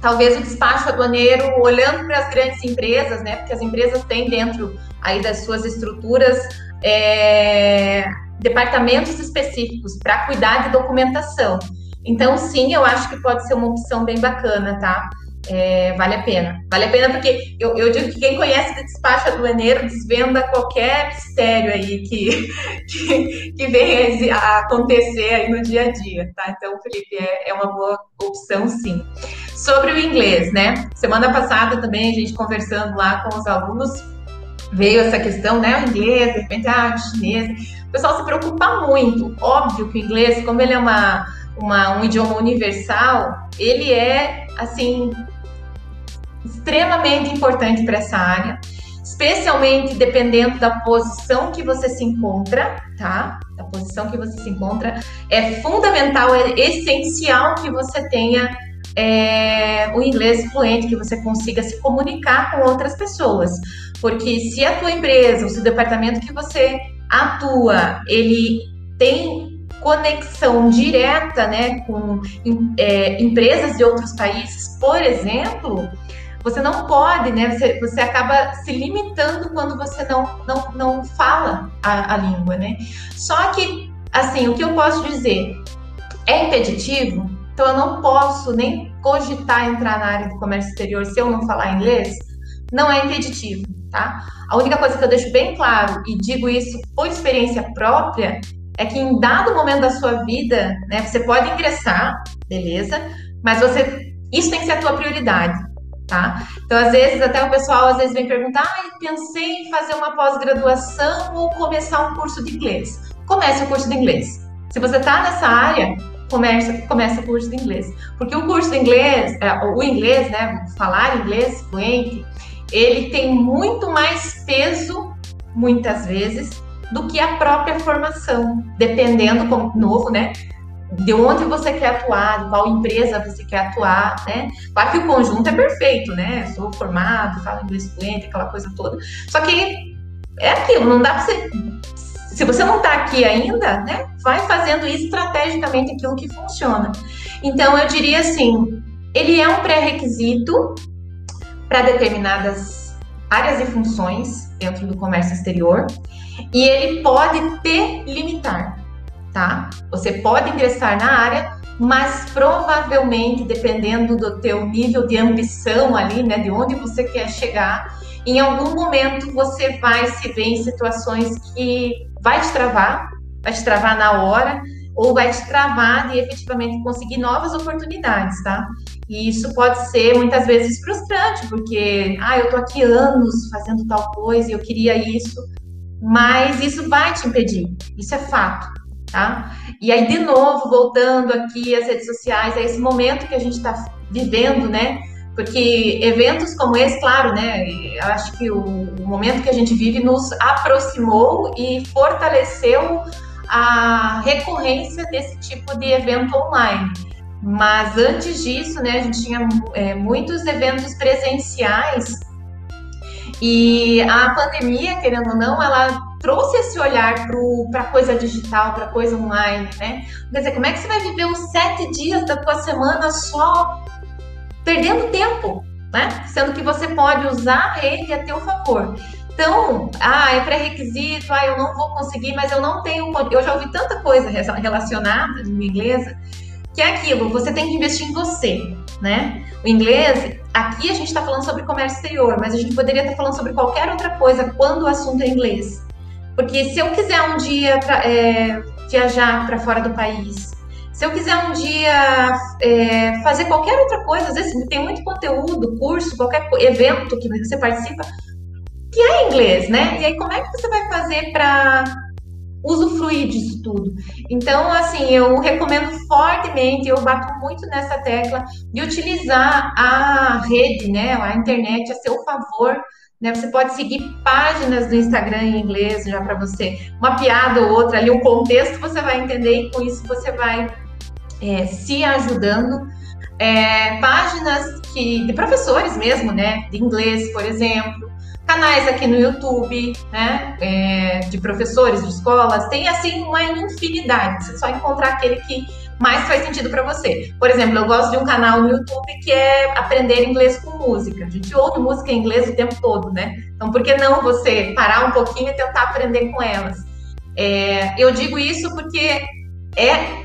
talvez o despacho aduaneiro, olhando para as grandes empresas, né? Porque as empresas têm dentro aí das suas estruturas é, departamentos específicos para cuidar de documentação. Então, sim, eu acho que pode ser uma opção bem bacana, tá? É, vale a pena. Vale a pena porque eu, eu, digo que quem conhece de despacho aduaneiro desvenda qualquer mistério aí que, *laughs* que, que venha a acontecer aí no dia a dia, tá? Então, Felipe, é, é uma boa opção, sim. Sobre o inglês, né? Semana passada também, a gente conversando lá com os alunos, veio essa questão, né? O inglês, de repente, ah, o chinês o pessoal se preocupa muito. Óbvio que o inglês, como ele é uma, uma, um idioma universal, ele é, assim, extremamente importante para essa área, especialmente dependendo da posição que você se encontra, tá? Da posição que você se encontra. É fundamental, é essencial que você tenha é, o inglês fluente, que você consiga se comunicar com outras pessoas. Porque se a tua empresa, o departamento que você atua, ele tem conexão direta né, com é, empresas de outros países, por exemplo, você não pode, né? Você, você acaba se limitando quando você não, não, não fala a, a língua, né? Só que, assim, o que eu posso dizer é impeditivo, então eu não posso nem cogitar entrar na área do comércio exterior se eu não falar inglês, não é impeditivo, tá? A única coisa que eu deixo bem claro, e digo isso por experiência própria, é que em dado momento da sua vida, né, você pode ingressar, beleza, mas você isso tem que ser a tua prioridade, tá? Então, às vezes, até o pessoal às vezes vem perguntar, ah, pensei em fazer uma pós-graduação ou começar um curso de inglês. Comece o curso de inglês. Se você está nessa área, começa, começa o curso de inglês. Porque o curso de inglês, é, o inglês, né, falar inglês fluente, ele tem muito mais peso, muitas vezes, do que a própria formação, dependendo, como novo, né, de onde você quer atuar, de qual empresa você quer atuar, né? Claro que o conjunto é perfeito, né? Sou formado, falo inglês fluente, aquela coisa toda. Só que é aquilo, não dá para você se você não está aqui ainda, né, vai fazendo estrategicamente aquilo que funciona. Então, eu diria assim, ele é um pré-requisito para determinadas áreas e funções dentro do comércio exterior e ele pode te limitar, tá? Você pode ingressar na área, mas provavelmente, dependendo do teu nível de ambição ali, né, de onde você quer chegar, em algum momento você vai se ver em situações que vai te travar, vai te travar na hora, ou vai te travar de efetivamente conseguir novas oportunidades, tá? E isso pode ser muitas vezes frustrante, porque, ah, eu tô aqui anos fazendo tal coisa e eu queria isso, mas isso vai te impedir, isso é fato, tá? E aí, de novo, voltando aqui às redes sociais, é esse momento que a gente está vivendo, né? Porque eventos como esse, claro, né? Eu acho que o, o momento que a gente vive nos aproximou e fortaleceu a recorrência desse tipo de evento online. Mas antes disso, né, a gente tinha é, muitos eventos presenciais e a pandemia, querendo ou não, ela trouxe esse olhar para coisa digital, para coisa online, né? Quer dizer, como é que você vai viver os sete dias da tua semana só perdendo tempo, né? Sendo que você pode usar a rede a teu favor. Então, ah, é pré-requisito, ah, eu não vou conseguir, mas eu não tenho. Eu já ouvi tanta coisa relacionada em inglesa que é aquilo, você tem que investir em você, né? O inglês, aqui a gente está falando sobre comércio exterior, mas a gente poderia estar falando sobre qualquer outra coisa quando o assunto é inglês. Porque se eu quiser um dia é, viajar para fora do país, se eu quiser um dia é, fazer qualquer outra coisa, às vezes tem muito conteúdo, curso, qualquer evento que você participa, que é inglês, né? E aí, como é que você vai fazer para usufruir disso tudo? Então, assim, eu recomendo fortemente, eu bato muito nessa tecla de utilizar a rede, né, a internet a seu favor. Né, você pode seguir páginas do Instagram em inglês já para você, uma piada ou outra ali, o contexto você vai entender e com isso você vai é, se ajudando. É, páginas que, de professores mesmo, né? De inglês, por exemplo. Canais aqui no YouTube, né? É, de professores de escolas. Tem, assim, uma infinidade. Você só encontrar aquele que mais faz sentido para você. Por exemplo, eu gosto de um canal no YouTube que é aprender inglês com música. A gente ouve música em inglês o tempo todo, né? Então, por que não você parar um pouquinho e tentar aprender com elas? É, eu digo isso porque é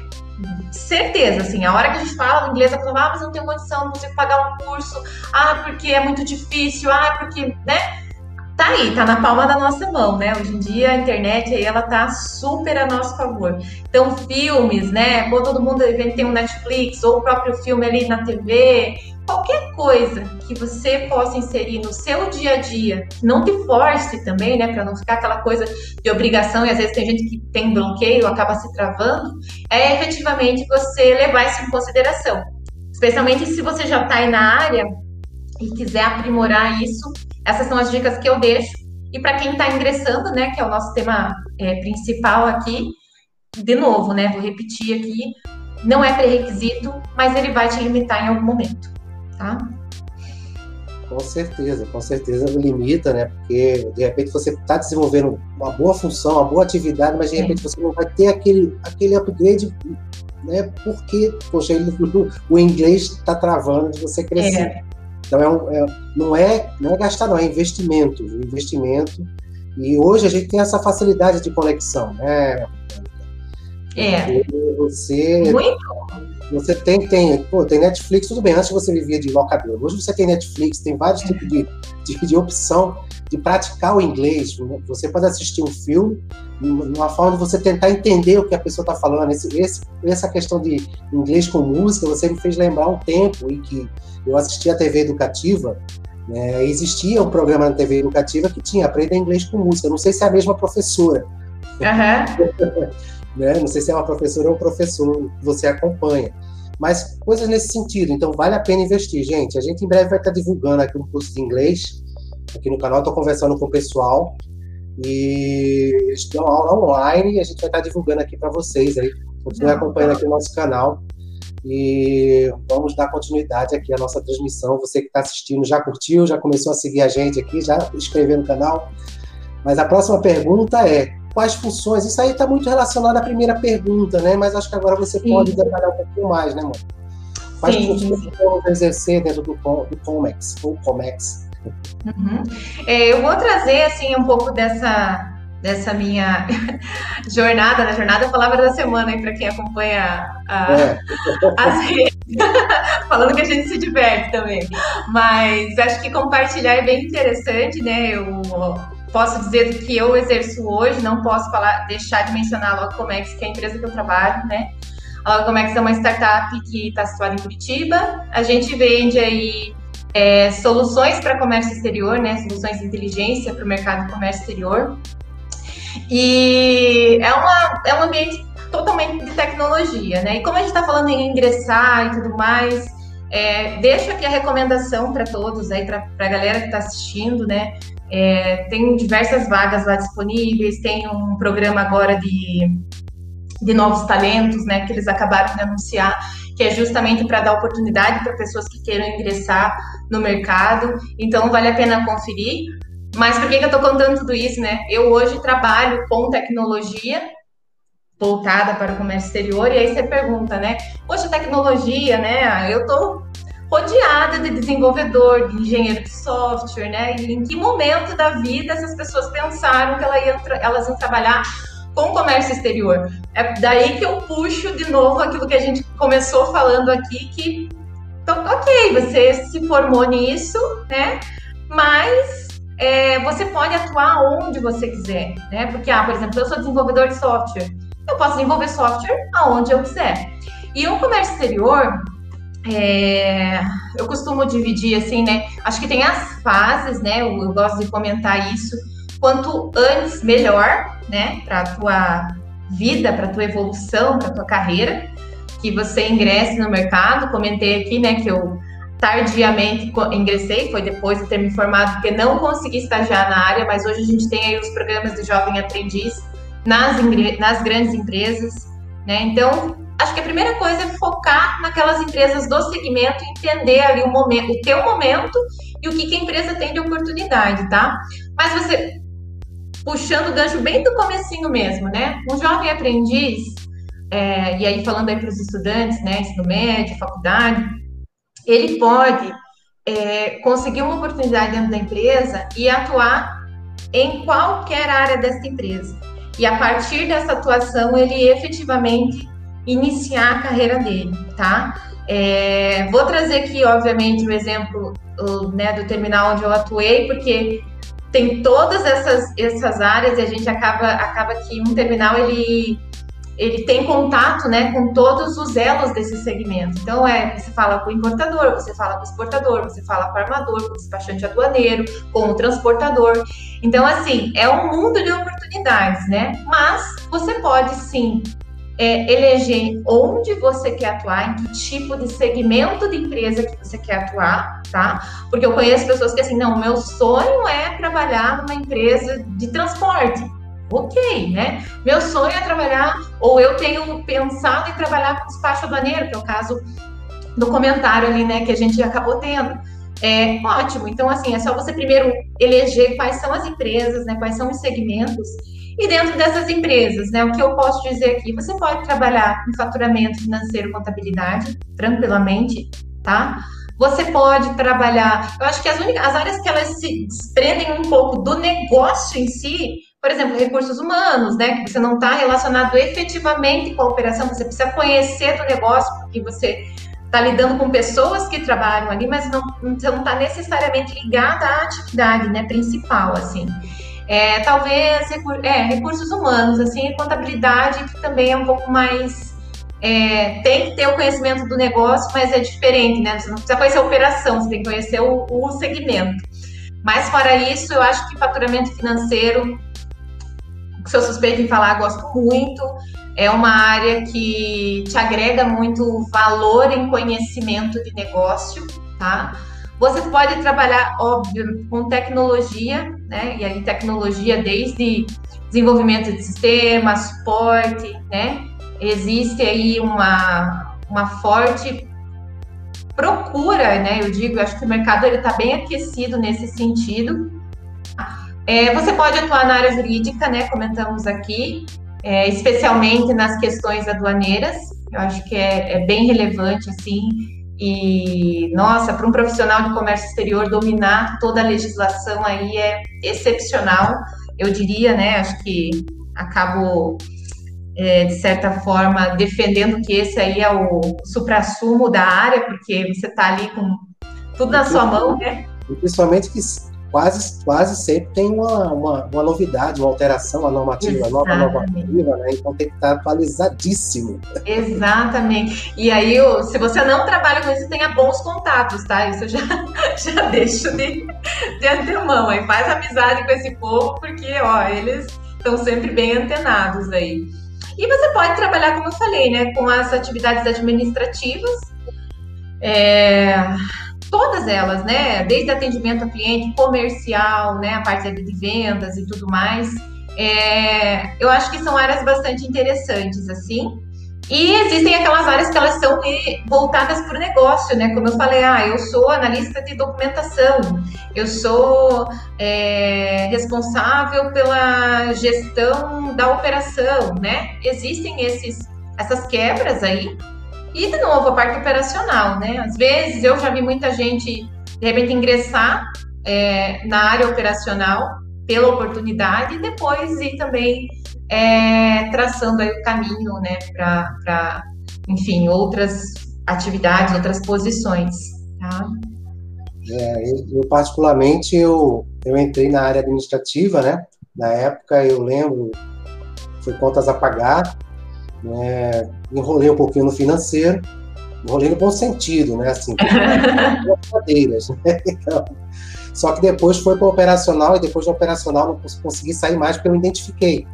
certeza, assim, a hora que a gente fala inglês, a pessoa, ah, mas não tenho condição, não consigo pagar um curso, ah, porque é muito difícil, ah, porque, né? Tá aí, tá na palma da nossa mão, né? Hoje em dia a internet aí, ela tá super a nosso favor. Então, filmes, né? Pô, todo mundo tem um Netflix ou o próprio filme ali na TV, qualquer coisa que você possa inserir no seu dia a dia, não te force também, né, para não ficar aquela coisa de obrigação e às vezes tem gente que tem bloqueio, acaba se travando, é efetivamente você levar isso em consideração. Especialmente se você já está aí na área e quiser aprimorar isso, essas são as dicas que eu deixo. E para quem está ingressando, né, que é o nosso tema é, principal aqui, de novo, né, vou repetir aqui, não é pré-requisito, mas ele vai te limitar em algum momento tá? Com certeza, com certeza limita, né? Porque de repente você está desenvolvendo uma boa função, uma boa atividade, mas de repente você não vai ter aquele, aquele upgrade, né? Porque, poxa, ele, *laughs* o inglês está travando de você crescer. É. Então é, um, é, não, é, não é gastar, não, é investimento. Investimento. E hoje a gente tem essa facilidade de conexão, né? É. Você, Muito. Você tem, tem, pô, tem Netflix, tudo bem, antes você vivia de locadora. Hoje você tem Netflix, tem vários tipos de, de, de opção de praticar o inglês. Você pode assistir um filme, uma forma de você tentar entender o que a pessoa está falando. Esse, esse, essa questão de inglês com música, você me fez lembrar um tempo em que eu assistia a TV educativa. Né, existia um programa na TV educativa que tinha Aprenda Inglês com Música. Não sei se é a mesma professora. Uhum. *laughs* né? Não sei se é uma professora ou um professor que você acompanha. Mas coisas nesse sentido. Então, vale a pena investir, gente. A gente em breve vai estar divulgando aqui um curso de inglês aqui no canal. Estou conversando com o pessoal e eles dão aula online e a gente vai estar divulgando aqui para vocês aí. Continue acompanhando aqui o nosso canal e vamos dar continuidade aqui à nossa transmissão. Você que está assistindo já curtiu, já começou a seguir a gente aqui, já inscreveu no canal. Mas a próxima pergunta é: quais funções? Isso aí está muito relacionado à primeira pergunta, né? Mas acho que agora você Sim. pode detalhar um pouquinho mais, né, mano? Quais Sim. funções podemos exercer dentro do, do Comex ou Comex? Uhum. É, eu vou trazer assim um pouco dessa dessa minha *laughs* jornada, na jornada palavra da semana aí para quem acompanha a, é. *laughs* as redes, *laughs* falando que a gente se diverte também. Mas acho que compartilhar é bem interessante, né? Eu posso dizer que eu exerço hoje, não posso falar, deixar de mencionar a Logocomex, que é a empresa que eu trabalho, né? A Logocomex é uma startup que está situada em Curitiba. A gente vende aí é, soluções para comércio exterior, né? Soluções de inteligência para o mercado de comércio exterior. E é, uma, é um ambiente totalmente de tecnologia, né? E como a gente está falando em ingressar e tudo mais, é, deixo aqui a recomendação para todos aí, para a galera que está assistindo, né? É, tem diversas vagas lá disponíveis, tem um programa agora de, de novos talentos, né? Que eles acabaram de anunciar, que é justamente para dar oportunidade para pessoas que queiram ingressar no mercado. Então, vale a pena conferir. Mas por que, que eu estou contando tudo isso, né? Eu hoje trabalho com tecnologia voltada para o comércio exterior, e aí você pergunta, né? Poxa, tecnologia, né? Eu estou rodeada de desenvolvedor, de engenheiro de software, né? E em que momento da vida essas pessoas pensaram que elas iam trabalhar com comércio exterior? É daí que eu puxo de novo aquilo que a gente começou falando aqui, que então, ok, você se formou nisso, né? Mas é, você pode atuar onde você quiser, né? Porque, ah, por exemplo, eu sou desenvolvedor de software, eu posso desenvolver software aonde eu quiser. E o comércio exterior, é, eu costumo dividir assim, né? Acho que tem as fases, né? Eu, eu gosto de comentar isso. Quanto antes, melhor, né? Para a tua vida, para a tua evolução, para a tua carreira, que você ingresse no mercado. Comentei aqui, né, que eu tardiamente ingressei, foi depois de ter me formado, porque não consegui estagiar na área, mas hoje a gente tem aí os programas de jovem aprendiz nas, nas grandes empresas, né? Então, acho que a primeira coisa é focar naquelas empresas do segmento, entender ali o momento, o teu momento e o que, que a empresa tem de oportunidade, tá? Mas você puxando o gancho bem do comecinho mesmo, né? Um jovem aprendiz, é, e aí falando aí para os estudantes, né, ensino médio, faculdade, ele pode é, conseguir uma oportunidade dentro da empresa e atuar em qualquer área dessa empresa. E a partir dessa atuação, ele efetivamente iniciar a carreira dele, tá? É, vou trazer aqui, obviamente, o exemplo né, do terminal onde eu atuei, porque tem todas essas, essas áreas e a gente acaba, acaba que um terminal ele ele tem contato né, com todos os elos desse segmento. Então, é, você fala com o importador, você fala com o exportador, você fala com o armador, com o despachante aduaneiro, com o transportador. Então, assim, é um mundo de oportunidades, né? Mas você pode sim é, eleger onde você quer atuar, em que tipo de segmento de empresa que você quer atuar, tá? Porque eu conheço pessoas que assim, não, meu sonho é trabalhar numa empresa de transporte ok, né? Meu sonho é trabalhar, ou eu tenho pensado em trabalhar com despacho aduaneiro, que é o caso do comentário ali, né, que a gente acabou tendo. É ótimo. Então, assim, é só você primeiro eleger quais são as empresas, né, quais são os segmentos, e dentro dessas empresas, né, o que eu posso dizer aqui, você pode trabalhar em faturamento financeiro, contabilidade, tranquilamente, tá? Você pode trabalhar. Eu acho que as, únicas, as áreas que elas se desprendem um pouco do negócio em si por exemplo, recursos humanos, né? Que você não está relacionado efetivamente com a operação, você precisa conhecer do negócio, porque você está lidando com pessoas que trabalham ali, mas não está necessariamente ligada à atividade né, principal, assim. É, talvez é, recursos humanos, assim, contabilidade que também é um pouco mais é, tem que ter o conhecimento do negócio, mas é diferente, né? Você não precisa conhecer a operação, você tem que conhecer o, o segmento. Mas fora isso, eu acho que faturamento financeiro, sou suspeita em falar, gosto muito. É uma área que te agrega muito valor em conhecimento de negócio, tá? Você pode trabalhar, óbvio, com tecnologia, né? E aí tecnologia desde desenvolvimento de sistema, suporte, né? existe aí uma, uma forte procura, né? Eu digo, eu acho que o mercado ele está bem aquecido nesse sentido. É, você pode atuar na área jurídica, né? Comentamos aqui, é, especialmente nas questões aduaneiras. Eu acho que é, é bem relevante, assim. E nossa, para um profissional de comércio exterior dominar toda a legislação aí é excepcional. Eu diria, né? Acho que acabo é, de certa forma, defendendo que esse aí é o supra-sumo da área, porque você está ali com tudo na sua mão, né? Principalmente que quase, quase sempre tem uma, uma, uma novidade, uma alteração, uma normativa, nova normativa, né? Então tem que estar atualizadíssimo. Exatamente. E aí, se você não trabalha com isso, tenha bons contatos, tá? Isso eu já, *laughs* já deixo de, de antemão. Aí faz amizade com esse povo, porque, ó, eles estão sempre bem antenados aí. E você pode trabalhar, como eu falei, né, com as atividades administrativas, é, todas elas, né, desde atendimento ao cliente, comercial, né, a parte de vendas e tudo mais. É, eu acho que são áreas bastante interessantes, assim. E existem aquelas áreas que elas são voltadas para o negócio, né? Como eu falei, ah, eu sou analista de documentação, eu sou é, responsável pela gestão da operação, né? Existem esses, essas quebras aí. E, de novo, a parte operacional, né? Às vezes eu já vi muita gente, de repente, ingressar é, na área operacional pela oportunidade e depois ir também é, traçando aí o caminho, né, para, enfim, outras atividades, outras posições, tá? É, eu, eu, particularmente, eu, eu entrei na área administrativa, né, na época eu lembro, foi contas a pagar, né, enrolei um pouquinho no financeiro, enrolei no bom sentido, né, assim, *laughs* cadeiras, né, então, só que depois foi para o operacional e depois do operacional não consegui sair mais porque eu me identifiquei.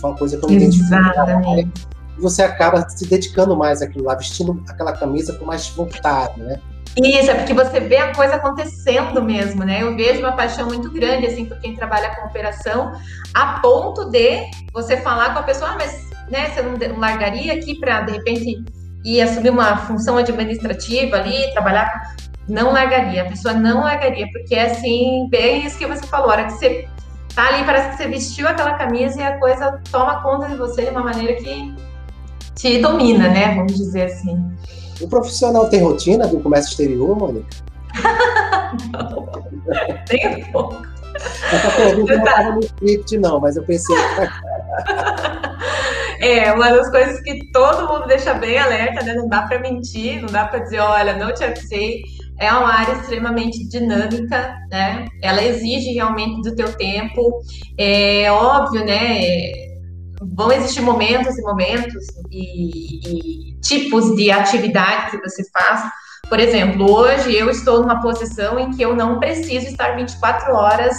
Foi uma coisa que eu me identifiquei. E você acaba se dedicando mais àquilo lá, vestindo aquela camisa com mais vontade, né? Isso, é porque você vê a coisa acontecendo mesmo, né? Eu vejo uma paixão muito grande, assim, por quem trabalha com operação, a ponto de você falar com a pessoa, ah, mas né, você não largaria aqui para, de repente, ir assumir uma função administrativa ali, trabalhar não largaria, a pessoa não largaria, porque é assim, bem isso que você falou, a hora que você tá ali, parece que você vestiu aquela camisa e a coisa toma conta de você de uma maneira que te domina, né? Vamos dizer assim. O profissional tem rotina do comércio exterior, Mônica? *laughs* não, um pouco. Essa pergunta não estava no script, não, mas eu pensei. *laughs* É, uma das coisas que todo mundo deixa bem alerta, né? Não dá para mentir, não dá para dizer, olha, não te avisei é uma área extremamente dinâmica, né? Ela exige realmente do teu tempo. É óbvio, né? Vão existir momentos e momentos e, e tipos de atividade que você faz. Por exemplo, hoje eu estou numa posição em que eu não preciso estar 24 horas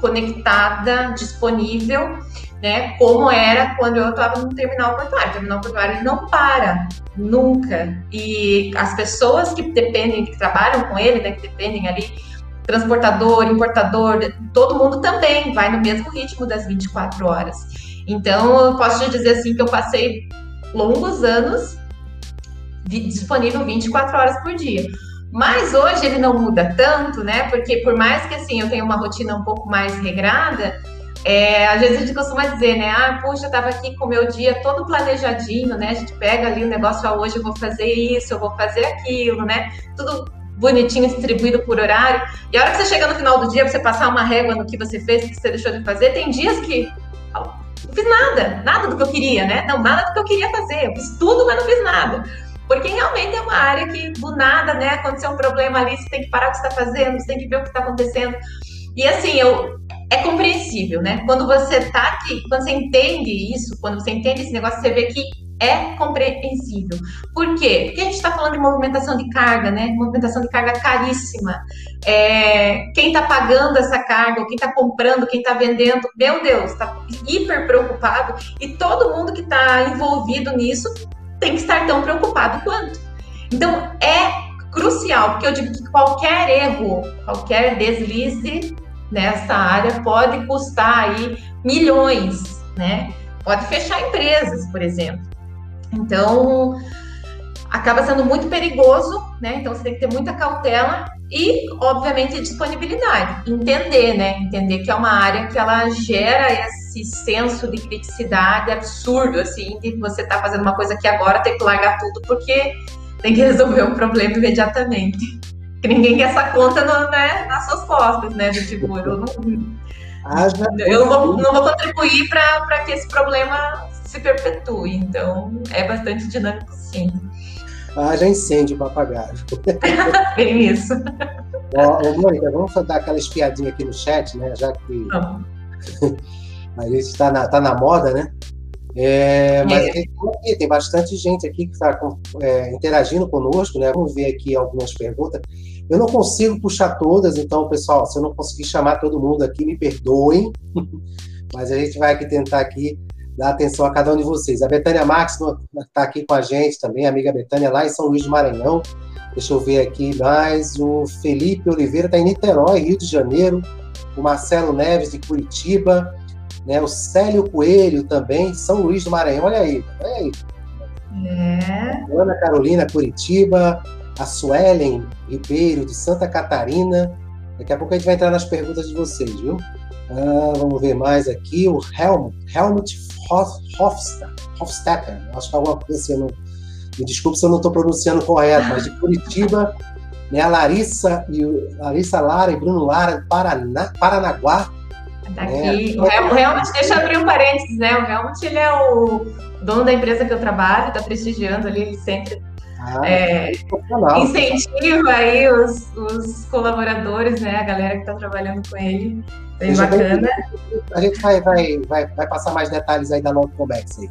conectada, disponível né? Como era quando eu estava no terminal portuário. O terminal portuário não para, nunca. E as pessoas que dependem, que trabalham com ele, né, que dependem ali, transportador, importador, todo mundo também vai no mesmo ritmo das 24 horas. Então, eu posso te dizer assim que eu passei longos anos disponível 24 horas por dia. Mas hoje ele não muda tanto, né? Porque por mais que assim eu tenha uma rotina um pouco mais regrada, é, às vezes a gente costuma dizer, né? Ah, puxa, eu tava aqui com o meu dia todo planejadinho, né? A gente pega ali o negócio, ah, hoje eu vou fazer isso, eu vou fazer aquilo, né? Tudo bonitinho, distribuído por horário. E a hora que você chega no final do dia, você passar uma régua no que você fez, que você deixou de fazer, tem dias que não fiz nada, nada do que eu queria, né? Não, nada do que eu queria fazer. Eu fiz tudo, mas não fiz nada. Porque realmente é uma área que, do nada, né, aconteceu um problema ali, você tem que parar o que você está fazendo, você tem que ver o que está acontecendo. E assim, eu, é compreensível, né? Quando você tá aqui, quando você entende isso, quando você entende esse negócio, você vê que é compreensível. Por quê? Porque a gente está falando de movimentação de carga, né? Movimentação de carga caríssima. É, quem está pagando essa carga, quem está comprando, quem está vendendo, meu Deus, está hiper preocupado. E todo mundo que está envolvido nisso tem que estar tão preocupado quanto. Então, é crucial, porque eu digo que qualquer erro, qualquer deslize nessa área pode custar aí milhões, né? Pode fechar empresas, por exemplo. Então, acaba sendo muito perigoso, né? Então você tem que ter muita cautela e, obviamente, disponibilidade. Entender, né? Entender que é uma área que ela gera esse senso de criticidade absurdo, assim, de você tá fazendo uma coisa que agora tem que largar tudo porque tem que resolver um problema imediatamente. Que ninguém quer essa conta no, né, nas suas costas, né? Do tipo, eu não, eu não vou, não vou contribuir para que esse problema se perpetue. Então, é bastante dinâmico, sim. Haja incêndio, papagaio. *laughs* Bem isso. Ó, ô, Mônica, vamos dar aquela espiadinha aqui no chat, né? Já que a gente está na, tá na moda, né? É, mas é. Aqui, tem bastante gente aqui que está é, interagindo conosco, né? Vamos ver aqui algumas perguntas. Eu não consigo puxar todas, então, pessoal, se eu não conseguir chamar todo mundo aqui, me perdoem. *laughs* mas a gente vai aqui tentar aqui dar atenção a cada um de vocês. A Betânia Max está aqui com a gente também, a amiga Betânia, lá em São Luís do Maranhão. Deixa eu ver aqui mais. O Felipe Oliveira está em Niterói, Rio de Janeiro. O Marcelo Neves, de Curitiba né? O Célio Coelho também, São Luís do Maranhão, olha aí, olha aí. É. Ana Carolina, Curitiba, a Suelen Ribeiro, de Santa Catarina. Daqui a pouco a gente vai entrar nas perguntas de vocês, viu? Ah, vamos ver mais aqui. O Helmut, Helmut Hofstetter, acho que alguma coisa assim, não, me desculpe se eu não estou pronunciando correto, mas de Curitiba, né, a Larissa, e Larissa Lara e Bruno Lara, Paraná, Paranaguá, Tá aqui. É. O Helmut, deixa eu abrir um parênteses, né? O Helmut, ele é o dono da empresa que eu trabalho, está prestigiando ali, ele sempre ah, é, incentiva aí os, os, colaboradores, né? A galera que está trabalhando com ele. Bem bacana. a gente vai, vai, vai, vai passar mais detalhes aí da Nova Comex aí.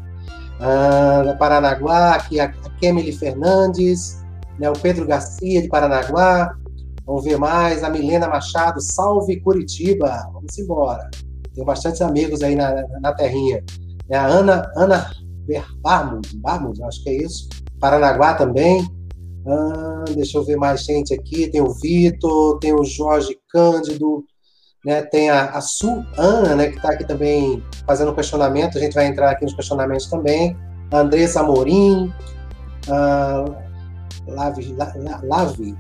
Ah, da Paranaguá, aqui a, a Kemily Fernandes, né, o Pedro Garcia de Paranaguá, Vamos ver mais. A Milena Machado, salve Curitiba. Vamos embora. Tem bastantes amigos aí na, na terrinha. É a Ana, Ana Barmud, Barmud, acho que é isso. Paranaguá também. Ah, deixa eu ver mais gente aqui. Tem o Vitor, tem o Jorge Cândido, né? tem a, a Su Ana, né, que está aqui também fazendo questionamento. A gente vai entrar aqui nos questionamentos também. A Andressa Amorim. Ah, Lavi, Lavi,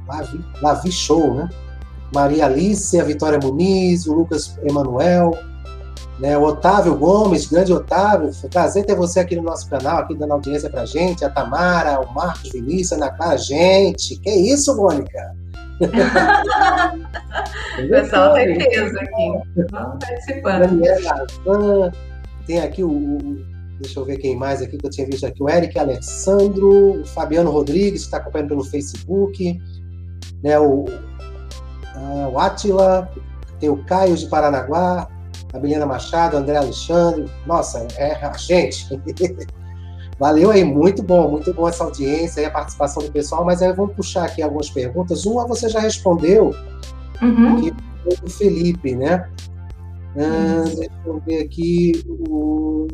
Lavi, Show, né? Maria Alice, a Vitória Muniz, o Lucas Emanuel, né? o Otávio Gomes, grande Otávio, prazer ter você aqui no nosso canal, aqui dando audiência pra gente, a Tamara, o Marcos Vinícius, a Ana Clara, gente, que isso, Mônica? o pessoal tem peso aqui, vamos participando. Daniela tem aqui o, Deixa eu ver quem mais aqui que eu tinha visto aqui. O Eric Alessandro, o Fabiano Rodrigues, que está acompanhando pelo Facebook. Né, o, uh, o Atila, tem o Caio de Paranaguá, a Milena Machado, André Alexandre. Nossa, é a gente. *laughs* Valeu aí, muito bom, muito bom essa audiência e a participação do pessoal, mas aí vamos puxar aqui algumas perguntas. Uma você já respondeu, uhum. que foi o Felipe, né? Ah, deixa eu ver aqui o.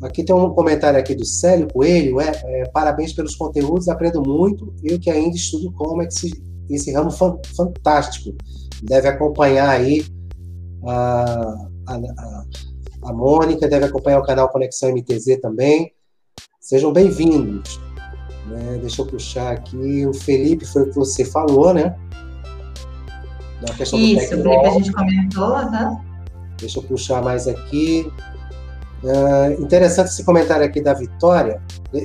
Aqui tem um comentário aqui do Célio Coelho, é, é, parabéns pelos conteúdos, aprendo muito, eu que ainda estudo como é que esse, ramo fan, fantástico. Deve acompanhar aí a, a, a, Mônica, deve acompanhar o canal Conexão MTZ também. Sejam bem-vindos. Né? Deixa eu puxar aqui, o Felipe foi o que você falou, né? Da questão Isso, o Felipe a gente comentou, né? Deixa eu puxar mais aqui. Uh, interessante esse comentário aqui da Vitória.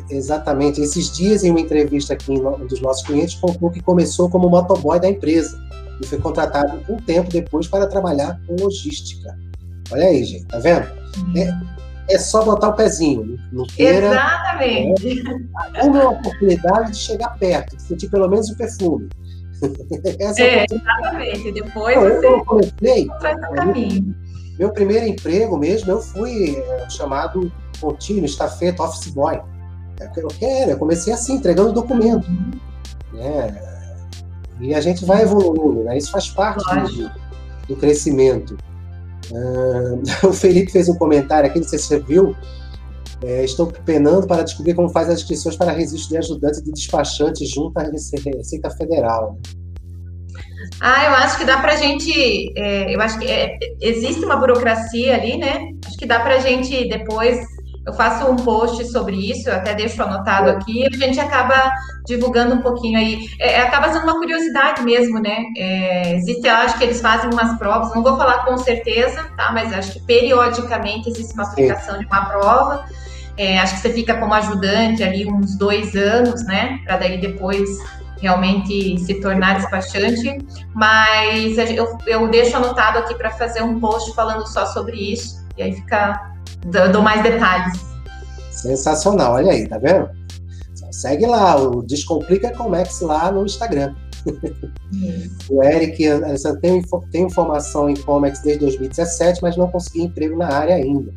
Exatamente, esses dias, em uma entrevista aqui em um dos nossos clientes, contou que começou como motoboy da empresa e foi contratado um tempo depois para trabalhar com logística. Olha aí, gente, tá vendo? É, é só botar o pezinho. Não queira, Exatamente. É, uma oportunidade de chegar perto, de sentir pelo menos o perfume. *laughs* Essa é, exatamente. Depois não, você eu comecei, o caminho. Meu primeiro emprego mesmo, eu fui é, chamado contínuo, estafeta, office boy. É eu quero, eu comecei assim, entregando documento. Né? E a gente vai evoluindo, né? Isso faz parte do, do, crescimento. Uh, *laughs* o Felipe fez um comentário aqui, não sei se você viu. É, estou penando para descobrir como faz as inscrições para registro de ajudante de despachante junto à Receita Federal. Ah, eu acho que dá para a gente. É, eu acho que é, existe uma burocracia ali, né? Acho que dá para a gente depois eu faço um post sobre isso, eu até deixo anotado aqui, a gente acaba divulgando um pouquinho aí. É, acaba sendo uma curiosidade mesmo, né? É, existe, eu acho que eles fazem umas provas, não vou falar com certeza, tá? Mas acho que periodicamente existe uma aplicação de uma prova. É, acho que você fica como ajudante ali uns dois anos, né? Para daí depois realmente se tornar despachante. Mas eu, eu deixo anotado aqui para fazer um post falando só sobre isso. E aí fica dou mais detalhes. Sensacional, olha aí, tá vendo? Segue lá, o Descomplica Comex lá no Instagram. o Eric, tenho, tenho formação em Comex desde 2017, mas não consegui emprego na área ainda.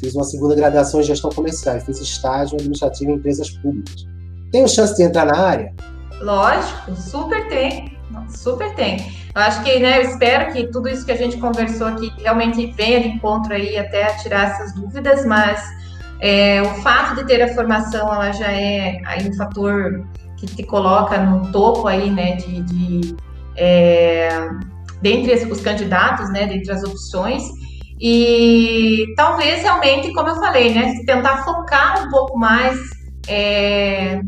Fiz uma segunda graduação em gestão comercial e fiz estágio administrativo em empresas públicas. Tenho chance de entrar na área? Lógico, super tem. Super tem. Eu acho que, né, eu espero que tudo isso que a gente conversou aqui realmente venha de encontro aí até tirar essas dúvidas, mas é, o fato de ter a formação, ela já é aí um fator que te coloca no topo aí, né, de, de é, dentre os candidatos, né, dentre as opções, e talvez realmente, como eu falei, né, tentar focar um pouco mais é,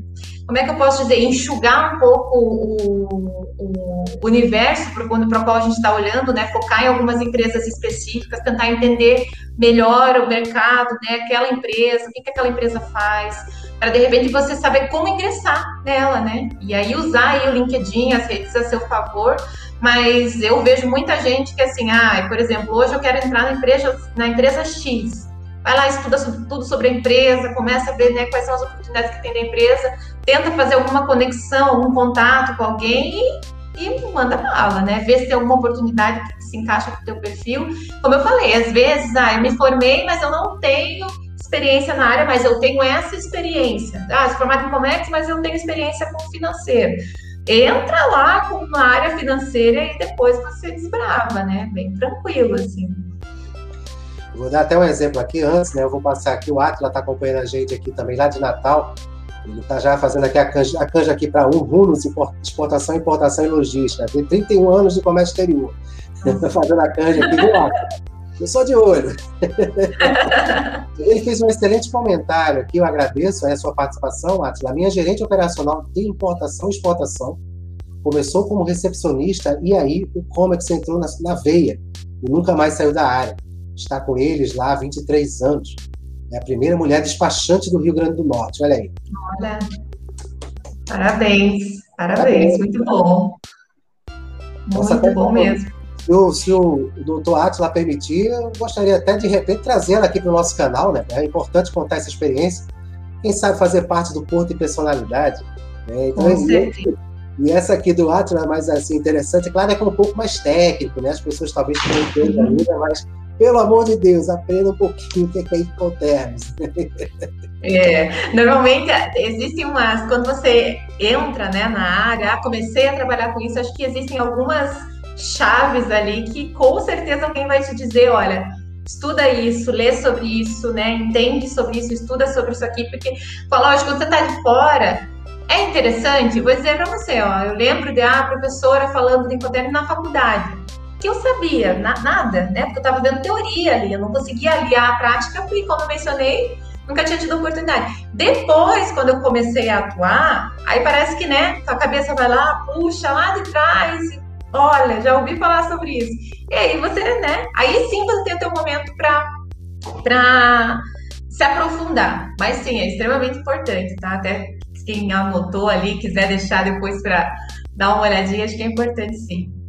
como é que eu posso dizer, enxugar um pouco o, o universo para o qual a gente está olhando, né? Focar em algumas empresas específicas, tentar entender melhor o mercado, né? Aquela empresa, o que, que aquela empresa faz, para de repente você saber como ingressar nela, né? E aí usar aí o LinkedIn, as redes a seu favor. Mas eu vejo muita gente que assim, ah, por exemplo, hoje eu quero entrar na empresa, na empresa X vai lá, estuda tudo sobre a empresa, começa a ver né, quais são as oportunidades que tem da empresa, tenta fazer alguma conexão, algum contato com alguém e, e manda bala, né? Vê se tem alguma oportunidade que se encaixa com o teu perfil. Como eu falei, às vezes, ah, eu me formei, mas eu não tenho experiência na área, mas eu tenho essa experiência. Ah, sou formado em Comex, mas eu tenho experiência com financeiro. Entra lá com uma área financeira e depois você desbrava, né? Bem tranquilo, assim. Vou dar até um exemplo aqui antes, né? Eu vou passar aqui, o Atila está acompanhando a gente aqui também, lá de Natal. Ele está já fazendo aqui a canja, a canja aqui para um Runos, exportação, importação e logística. Tem 31 anos de comércio exterior. Está *laughs* fazendo a canja aqui do Atila. Eu sou de olho. *laughs* Ele fez um excelente comentário aqui, eu agradeço a sua participação, Atila. A minha gerente operacional de importação e exportação começou como recepcionista e aí o Comex entrou na, na veia e nunca mais saiu da área está com eles lá há 23 anos. É a primeira mulher despachante do Rio Grande do Norte. Olha aí. Olha, parabéns, parabéns, muito bom. Muito Nossa, bom mesmo. Se o, se o doutor Atila permitir, eu gostaria até de repente trazê-la aqui para o nosso canal, né? É importante contar essa experiência. Quem sabe fazer parte do Porto e Personalidade. Né? Então, Com certeza. E essa aqui do Atila é mais assim, interessante, claro, é que é um pouco mais técnico, né? As pessoas talvez não entendam ainda, mas pelo amor de Deus, aprenda um pouquinho o que é Incoterms. *laughs* É, normalmente existem umas, quando você entra né, na área, ah, comecei a trabalhar com isso, acho que existem algumas chaves ali que com certeza alguém vai te dizer, olha, estuda isso, lê sobre isso, né? Entende sobre isso, estuda sobre isso aqui, porque, lógico, você está de fora, é interessante, vou dizer para você, ó, eu lembro de a ah, professora falando de Incoterms na faculdade que eu sabia, na, nada, né? Porque eu estava vendo teoria ali, eu não conseguia aliar a prática, porque, como eu mencionei, nunca tinha tido oportunidade. Depois, quando eu comecei a atuar, aí parece que, né, a cabeça vai lá, puxa lá de trás, olha, já ouvi falar sobre isso. E aí você, né, aí sim você tem o teu momento para para se aprofundar. Mas sim, é extremamente importante, tá? Até quem anotou ali, quiser deixar depois para dar uma olhadinha, acho que é importante sim.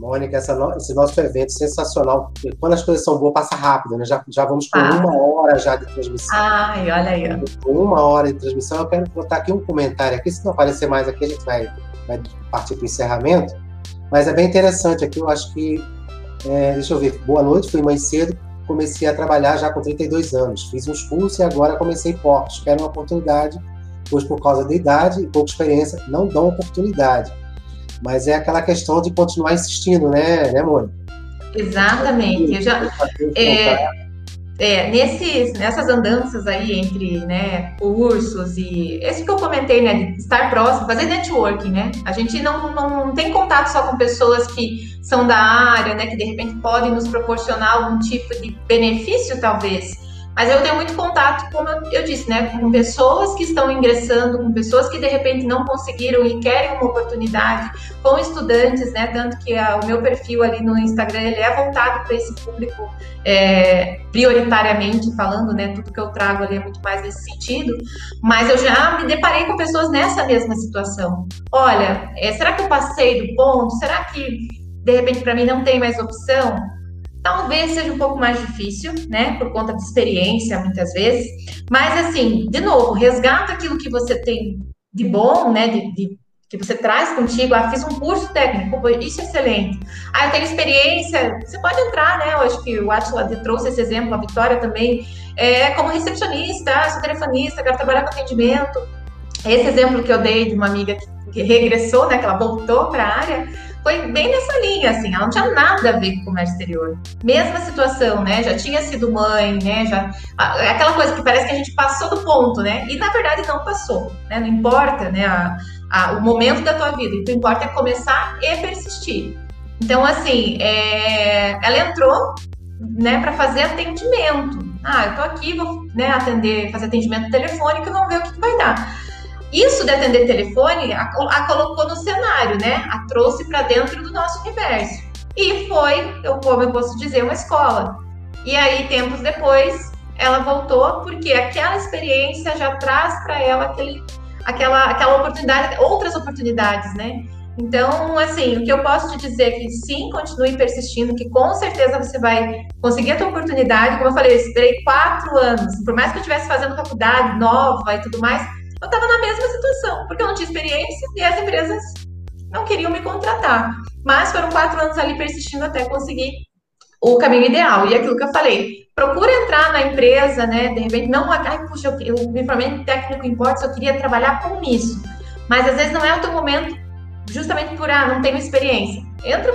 Mônica, no, esse nosso evento sensacional. Quando as coisas são boas, passa rápido, né? Já, já vamos com ah. uma hora já de transmissão. Ai, olha aí. Com uma hora de transmissão, eu quero botar aqui um comentário aqui. Se não aparecer mais aqui, a gente vai, vai partir para o encerramento. Mas é bem interessante aqui, eu acho que. É, deixa eu ver. Boa noite, fui mãe cedo, comecei a trabalhar já com 32 anos. Fiz uns cursos e agora comecei portos. Quero uma oportunidade, pois por causa da idade e pouca experiência, não dão oportunidade mas é aquela questão de continuar insistindo, né, né, Mônica? Exatamente. Eu já, é, é, nesses, nessas andanças aí entre né, cursos e esse que eu comentei, né, de estar próximo, fazer networking, né? A gente não, não, não tem contato só com pessoas que são da área, né, que de repente podem nos proporcionar algum tipo de benefício, talvez mas eu tenho muito contato, como eu disse, né, com pessoas que estão ingressando, com pessoas que de repente não conseguiram e querem uma oportunidade, com estudantes, né, tanto que a, o meu perfil ali no Instagram ele é voltado para esse público é, prioritariamente falando, né, tudo que eu trago ali é muito mais nesse sentido. Mas eu já me deparei com pessoas nessa mesma situação. Olha, é, será que eu passei do ponto? Será que de repente para mim não tem mais opção? Talvez seja um pouco mais difícil, né? Por conta de experiência, muitas vezes. Mas, assim, de novo, resgata aquilo que você tem de bom, né? De, de, que você traz contigo. Ah, fiz um curso técnico, isso é excelente. Ah, eu tenho experiência. Você pode entrar, né? Eu acho que o Atila trouxe esse exemplo, a Vitória também. É, como recepcionista, sou telefonista, quero trabalhar com atendimento. Esse exemplo que eu dei de uma amiga que regressou, né? Que ela voltou para a área foi bem nessa linha, assim, ela não tinha nada a ver com o comércio exterior. Mesma situação, né? Já tinha sido mãe, né? Já, aquela coisa que parece que a gente passou do ponto, né? E na verdade não passou, né? Não importa, né? A, a, o momento da tua vida, o que importa é começar e persistir. Então, assim, é, ela entrou, né, para fazer atendimento. Ah, eu tô aqui, vou né, atender, fazer atendimento telefônico e vamos ver o que, que vai dar. Isso de atender telefone a, a colocou no cenário, né? A trouxe para dentro do nosso universo. E foi, eu, como eu posso dizer, uma escola. E aí, tempos depois, ela voltou porque aquela experiência já traz para ela aquele, aquela, aquela oportunidade, outras oportunidades, né? Então, assim, o que eu posso te dizer é que sim, continue persistindo, que com certeza você vai conseguir a tua oportunidade. Como eu falei, eu esperei quatro anos. Por mais que eu estivesse fazendo faculdade nova e tudo mais, eu estava na mesma situação, porque eu não tinha experiência e as empresas não queriam me contratar. Mas foram quatro anos ali persistindo até conseguir o caminho ideal. E aquilo que eu falei, procura entrar na empresa, né? De repente, não, ai, puxa, eu, eu me formei em técnico em portos, eu queria trabalhar com isso. Mas às vezes não é o teu momento, justamente por, ah, não tenho experiência. Entra,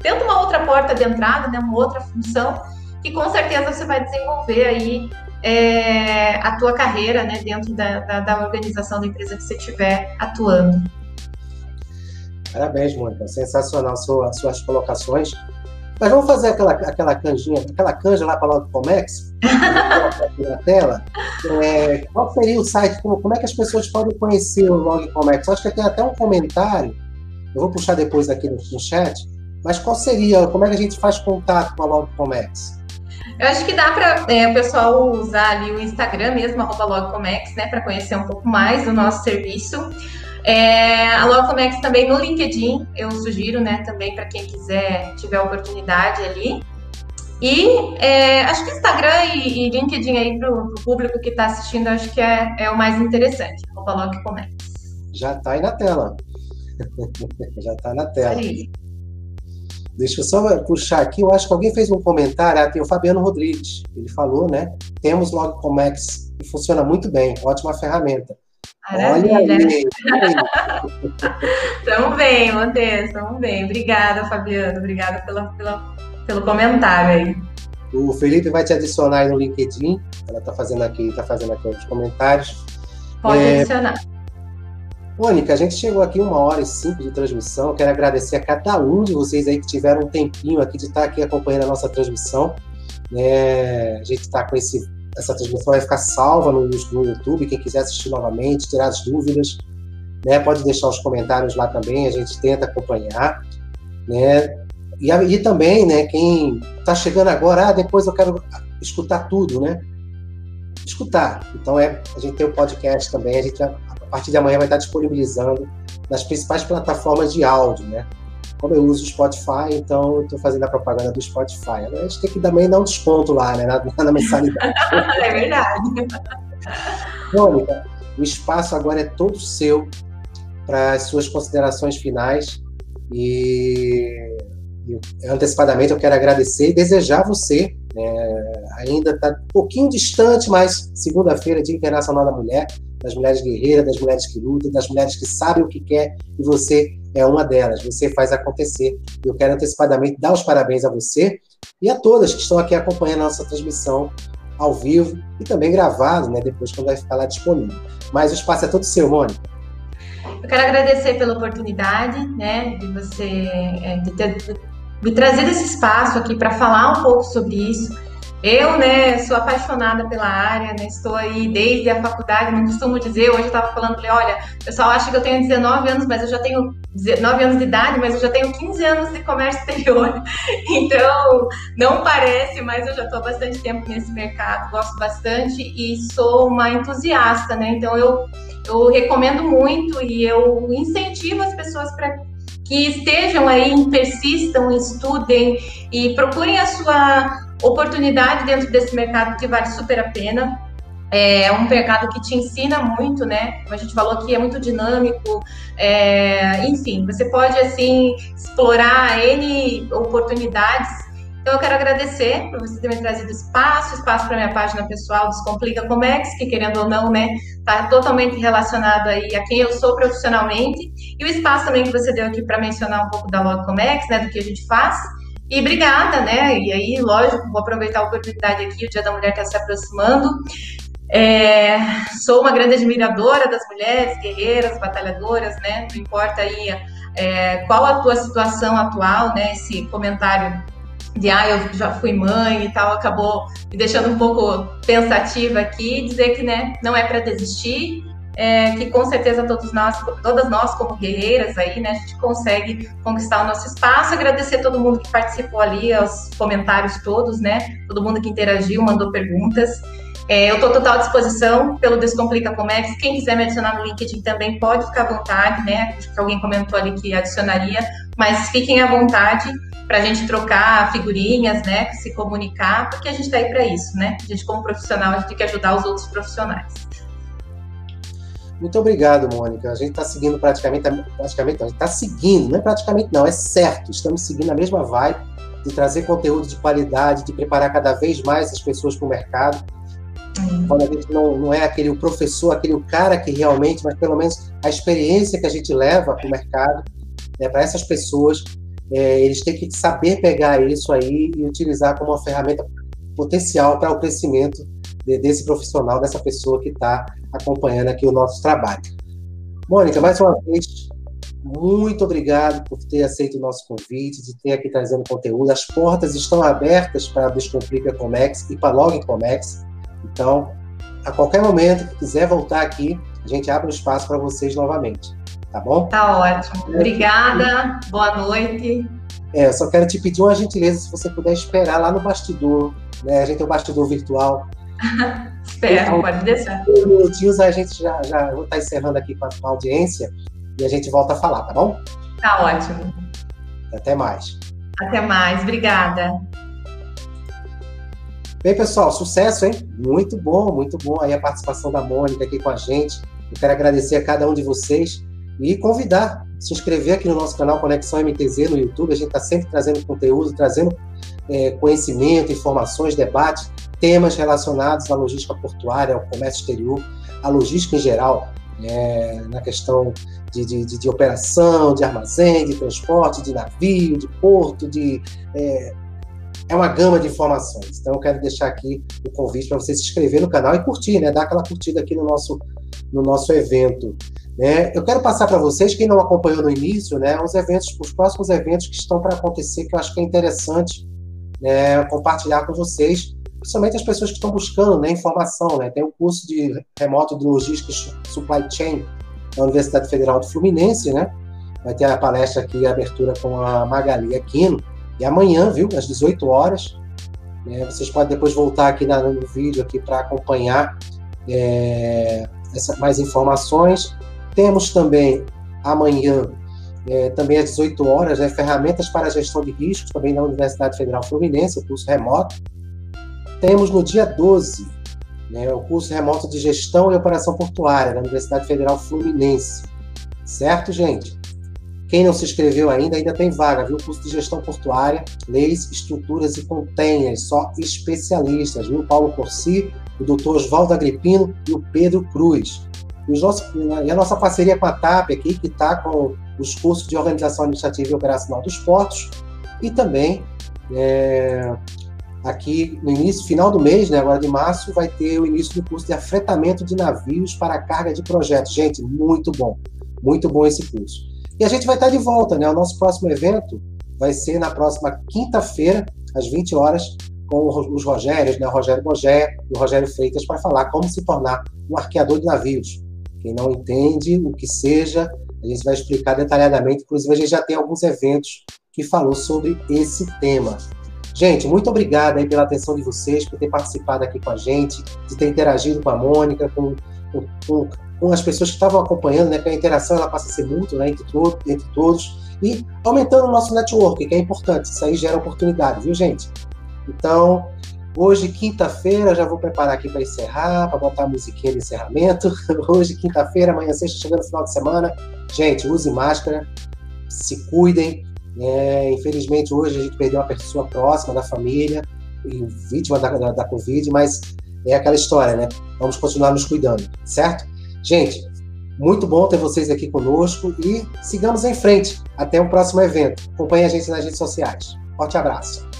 tenta uma outra porta de entrada, né? Uma outra função, que com certeza você vai desenvolver aí é, a tua carreira né, dentro da, da, da, organização da empresa que você estiver atuando. Parabéns, Mônica. Sensacional sua, suas colocações. Mas vamos fazer aquela, aquela canjinha, aquela canja lá para o Comex, aqui na tela. É, qual seria o site? Como, como é que as pessoas podem conhecer o Log Comex? Acho que tem até um comentário, eu vou puxar depois aqui no, no chat, mas qual seria, como é que a gente faz contato com a Log Comex? Eu acho que dá para é, o pessoal usar ali o Instagram mesmo, Logcomex, né, para conhecer um pouco mais do nosso serviço. É, a Logcomex também no LinkedIn, eu sugiro, né, também para quem quiser, tiver oportunidade ali. E é, acho que Instagram e, e LinkedIn aí para o público que está assistindo, acho que é, é o mais interessante, arroba Logcomex. Já está aí na tela. *laughs* Já está na tela. Aí. Deixa eu só puxar aqui, eu acho que alguém fez um comentário, ah, tem o Fabiano Rodrigues, ele falou, né? Temos Log Comex e funciona muito bem, ótima ferramenta. Maravilha. Olha aí. *laughs* Estamos bem, Montes, estamos bem. Obrigada, Fabiano, obrigada pela, pela, pelo comentário aí. O Felipe vai te adicionar aí no LinkedIn, ela está fazendo aqui, está fazendo aqui os comentários. Pode é, adicionar. Mônica, a gente chegou aqui uma hora e cinco de transmissão. Eu quero agradecer a cada um de vocês aí que tiveram um tempinho aqui de estar aqui acompanhando a nossa transmissão. É, a gente está com esse, essa transmissão vai ficar salva no, no, YouTube. Quem quiser assistir novamente, tirar as dúvidas, né, pode deixar os comentários lá também. A gente tenta acompanhar, né? E, e também, né, quem está chegando agora, ah, depois eu quero escutar tudo, né? Escutar. Então é, a gente tem o um podcast também. A gente partir de amanhã vai estar disponibilizando nas principais plataformas de áudio, né? como eu uso o Spotify, então eu estou fazendo a propaganda do Spotify. A gente tem que também dar um desconto lá, né, na, *laughs* na mensalidade. é verdade. Mônica, o espaço agora é todo seu para as suas considerações finais e, e antecipadamente eu quero agradecer e desejar você é, ainda está um pouquinho distante, mas segunda-feira, Dia Internacional da Mulher, das mulheres guerreiras, das mulheres que lutam, das mulheres que sabem o que quer, e você é uma delas. Você faz acontecer. Eu quero antecipadamente dar os parabéns a você e a todas que estão aqui acompanhando a nossa transmissão ao vivo e também gravado, né, depois quando vai ficar lá disponível. Mas o espaço é todo seu, Mônica. Eu quero agradecer pela oportunidade, né, de você é, de ter me trazer esse espaço aqui para falar um pouco sobre isso. Eu, né, sou apaixonada pela área, né, estou aí desde a faculdade, não costumo dizer, hoje eu estava falando, falei, olha, o pessoal acha que eu tenho 19 anos, mas eu já tenho 19 anos de idade, mas eu já tenho 15 anos de comércio exterior. *laughs* Então, não parece, mas eu já estou há bastante tempo nesse mercado, gosto bastante e sou uma entusiasta, né, então eu, eu recomendo muito e eu incentivo as pessoas para que estejam aí, persistam, estudem e procurem a sua oportunidade dentro desse mercado que vale super a pena. É um mercado que te ensina muito, né? Como a gente falou que é muito dinâmico. É, enfim, você pode assim explorar N oportunidades então, eu quero agradecer por você ter me trazido espaço, espaço para minha página pessoal Descomplica Comex, que querendo ou não, né, está totalmente relacionado aí a quem eu sou profissionalmente, e o espaço também que você deu aqui para mencionar um pouco da Log Comex, né, do que a gente faz. E obrigada, né? E aí, lógico, vou aproveitar a oportunidade aqui, o Dia da Mulher está se aproximando. É, sou uma grande admiradora das mulheres guerreiras, batalhadoras, né? Não importa aí é, qual a tua situação atual, né? Esse comentário de ah, eu já fui mãe e tal, acabou me deixando um pouco pensativa aqui, dizer que né, não é para desistir, é, que com certeza todos nós, todas nós como guerreiras aí, né, a gente consegue conquistar o nosso espaço, agradecer todo mundo que participou ali, os comentários todos, né, todo mundo que interagiu, mandou perguntas. É, eu estou total disposição pelo Descomplica Comex. Quem quiser me adicionar no LinkedIn também pode ficar à vontade, né? Acho que alguém comentou ali que adicionaria, mas fiquem à vontade para a gente trocar figurinhas, né, se comunicar, porque a gente está aí para isso, né? A gente, como profissional, a gente tem que ajudar os outros profissionais. Muito obrigado, Mônica. A gente está seguindo praticamente, praticamente não, a gente está seguindo, não é praticamente não, é certo. Estamos seguindo a mesma vibe de trazer conteúdo de qualidade, de preparar cada vez mais as pessoas para o mercado. Quando a gente não, não é aquele professor, aquele cara que realmente, mas pelo menos a experiência que a gente leva para o mercado, né, para essas pessoas, é, eles têm que saber pegar isso aí e utilizar como uma ferramenta potencial para o crescimento de, desse profissional, dessa pessoa que está acompanhando aqui o nosso trabalho. Mônica, mais uma vez, muito obrigado por ter aceito o nosso convite, de ter aqui trazendo conteúdo. As portas estão abertas para a Descomplica Comex e para a Log Comex. Então, a qualquer momento que quiser voltar aqui, a gente abre um espaço para vocês novamente. Tá bom? Tá ótimo. Obrigada. Boa noite. É, eu só quero te pedir uma gentileza, se você puder esperar lá no bastidor, né? A gente tem um bastidor virtual. *laughs* Espero, então, pode deixar. minutinhos a gente já, já vou estar encerrando aqui com a, com a audiência e a gente volta a falar, tá bom? Tá ótimo. Até mais. Até mais, obrigada. Bem, pessoal, sucesso, hein? Muito bom, muito bom aí a participação da Mônica aqui com a gente. Eu quero agradecer a cada um de vocês e convidar, se inscrever aqui no nosso canal Conexão MTZ no YouTube. A gente está sempre trazendo conteúdo, trazendo é, conhecimento, informações, debates, temas relacionados à logística portuária, ao comércio exterior, à logística em geral, é, na questão de, de, de, de, operação, de armazém, de transporte, de navio, de porto, de. É, é uma gama de informações. Então, eu quero deixar aqui o convite para você se inscrever no canal e curtir, né? Dar aquela curtida aqui no nosso, no nosso evento. Né? Eu quero passar para vocês, quem não acompanhou no início, né, os eventos, os próximos eventos que estão para acontecer, que eu acho que é interessante né, compartilhar com vocês, principalmente as pessoas que estão buscando né, informação. Né? Tem o curso de remoto de logística e supply chain da Universidade Federal do Fluminense, né? Vai ter a palestra aqui, a abertura com a Magali Aquino. E amanhã, viu, às 18 horas, né, vocês podem depois voltar aqui no vídeo aqui para acompanhar é, essa, mais informações. Temos também amanhã é, também às 18 horas, né, Ferramentas para Gestão de Riscos, também da Universidade Federal Fluminense, o curso remoto. Temos no dia 12, né, o curso remoto de Gestão e Operação Portuária, da Universidade Federal Fluminense. Certo, gente? Quem não se inscreveu ainda, ainda tem vaga, viu? Curso de Gestão Portuária, Leis, Estruturas e Containers, só especialistas, viu? Paulo Corsi, o doutor Oswaldo Agripino e o Pedro Cruz. E, nossos, e, a nossa parceria com a TAP aqui, que está com os cursos de Organização Administrativa e Operacional dos Portos, e também é, aqui no início, final do mês, né, agora de março, vai ter o início do curso de afretamento de navios para carga de projetos. Gente, muito bom, muito bom esse curso. E a gente vai estar de volta, né? O nosso próximo evento vai ser na próxima quinta-feira, às 20 horas, com os Rogérios, né? Rogério Bogé e o Rogério Freitas, para falar como se tornar um arqueador de navios. Quem não entende o que seja, a gente vai explicar detalhadamente. Inclusive, a gente já tem alguns eventos que falou sobre esse tema. Gente, muito obrigado aí pela atenção de vocês, por ter participado aqui com a gente, de ter interagido com a Mônica, com, com, com as pessoas que estavam acompanhando, né? Que a interação ela passa a ser muito né, entre, todo, entre todos e aumentando o nosso network, que é importante. Isso aí gera oportunidade, viu, gente? Então, Hoje, quinta-feira, já vou preparar aqui para encerrar, para botar a musiquinha de encerramento. *laughs* Hoje, quinta-feira, amanhã, sexta, chegando no final de semana. Gente, use máscara, se cuidem. É, infelizmente, hoje a gente perdeu uma pessoa próxima da família, vítima da, da, da Covid, mas é aquela história, né? Vamos continuar nos cuidando, certo? Gente, muito bom ter vocês aqui conosco e sigamos em frente. Até o próximo evento. Acompanhe a gente nas redes sociais. Forte abraço.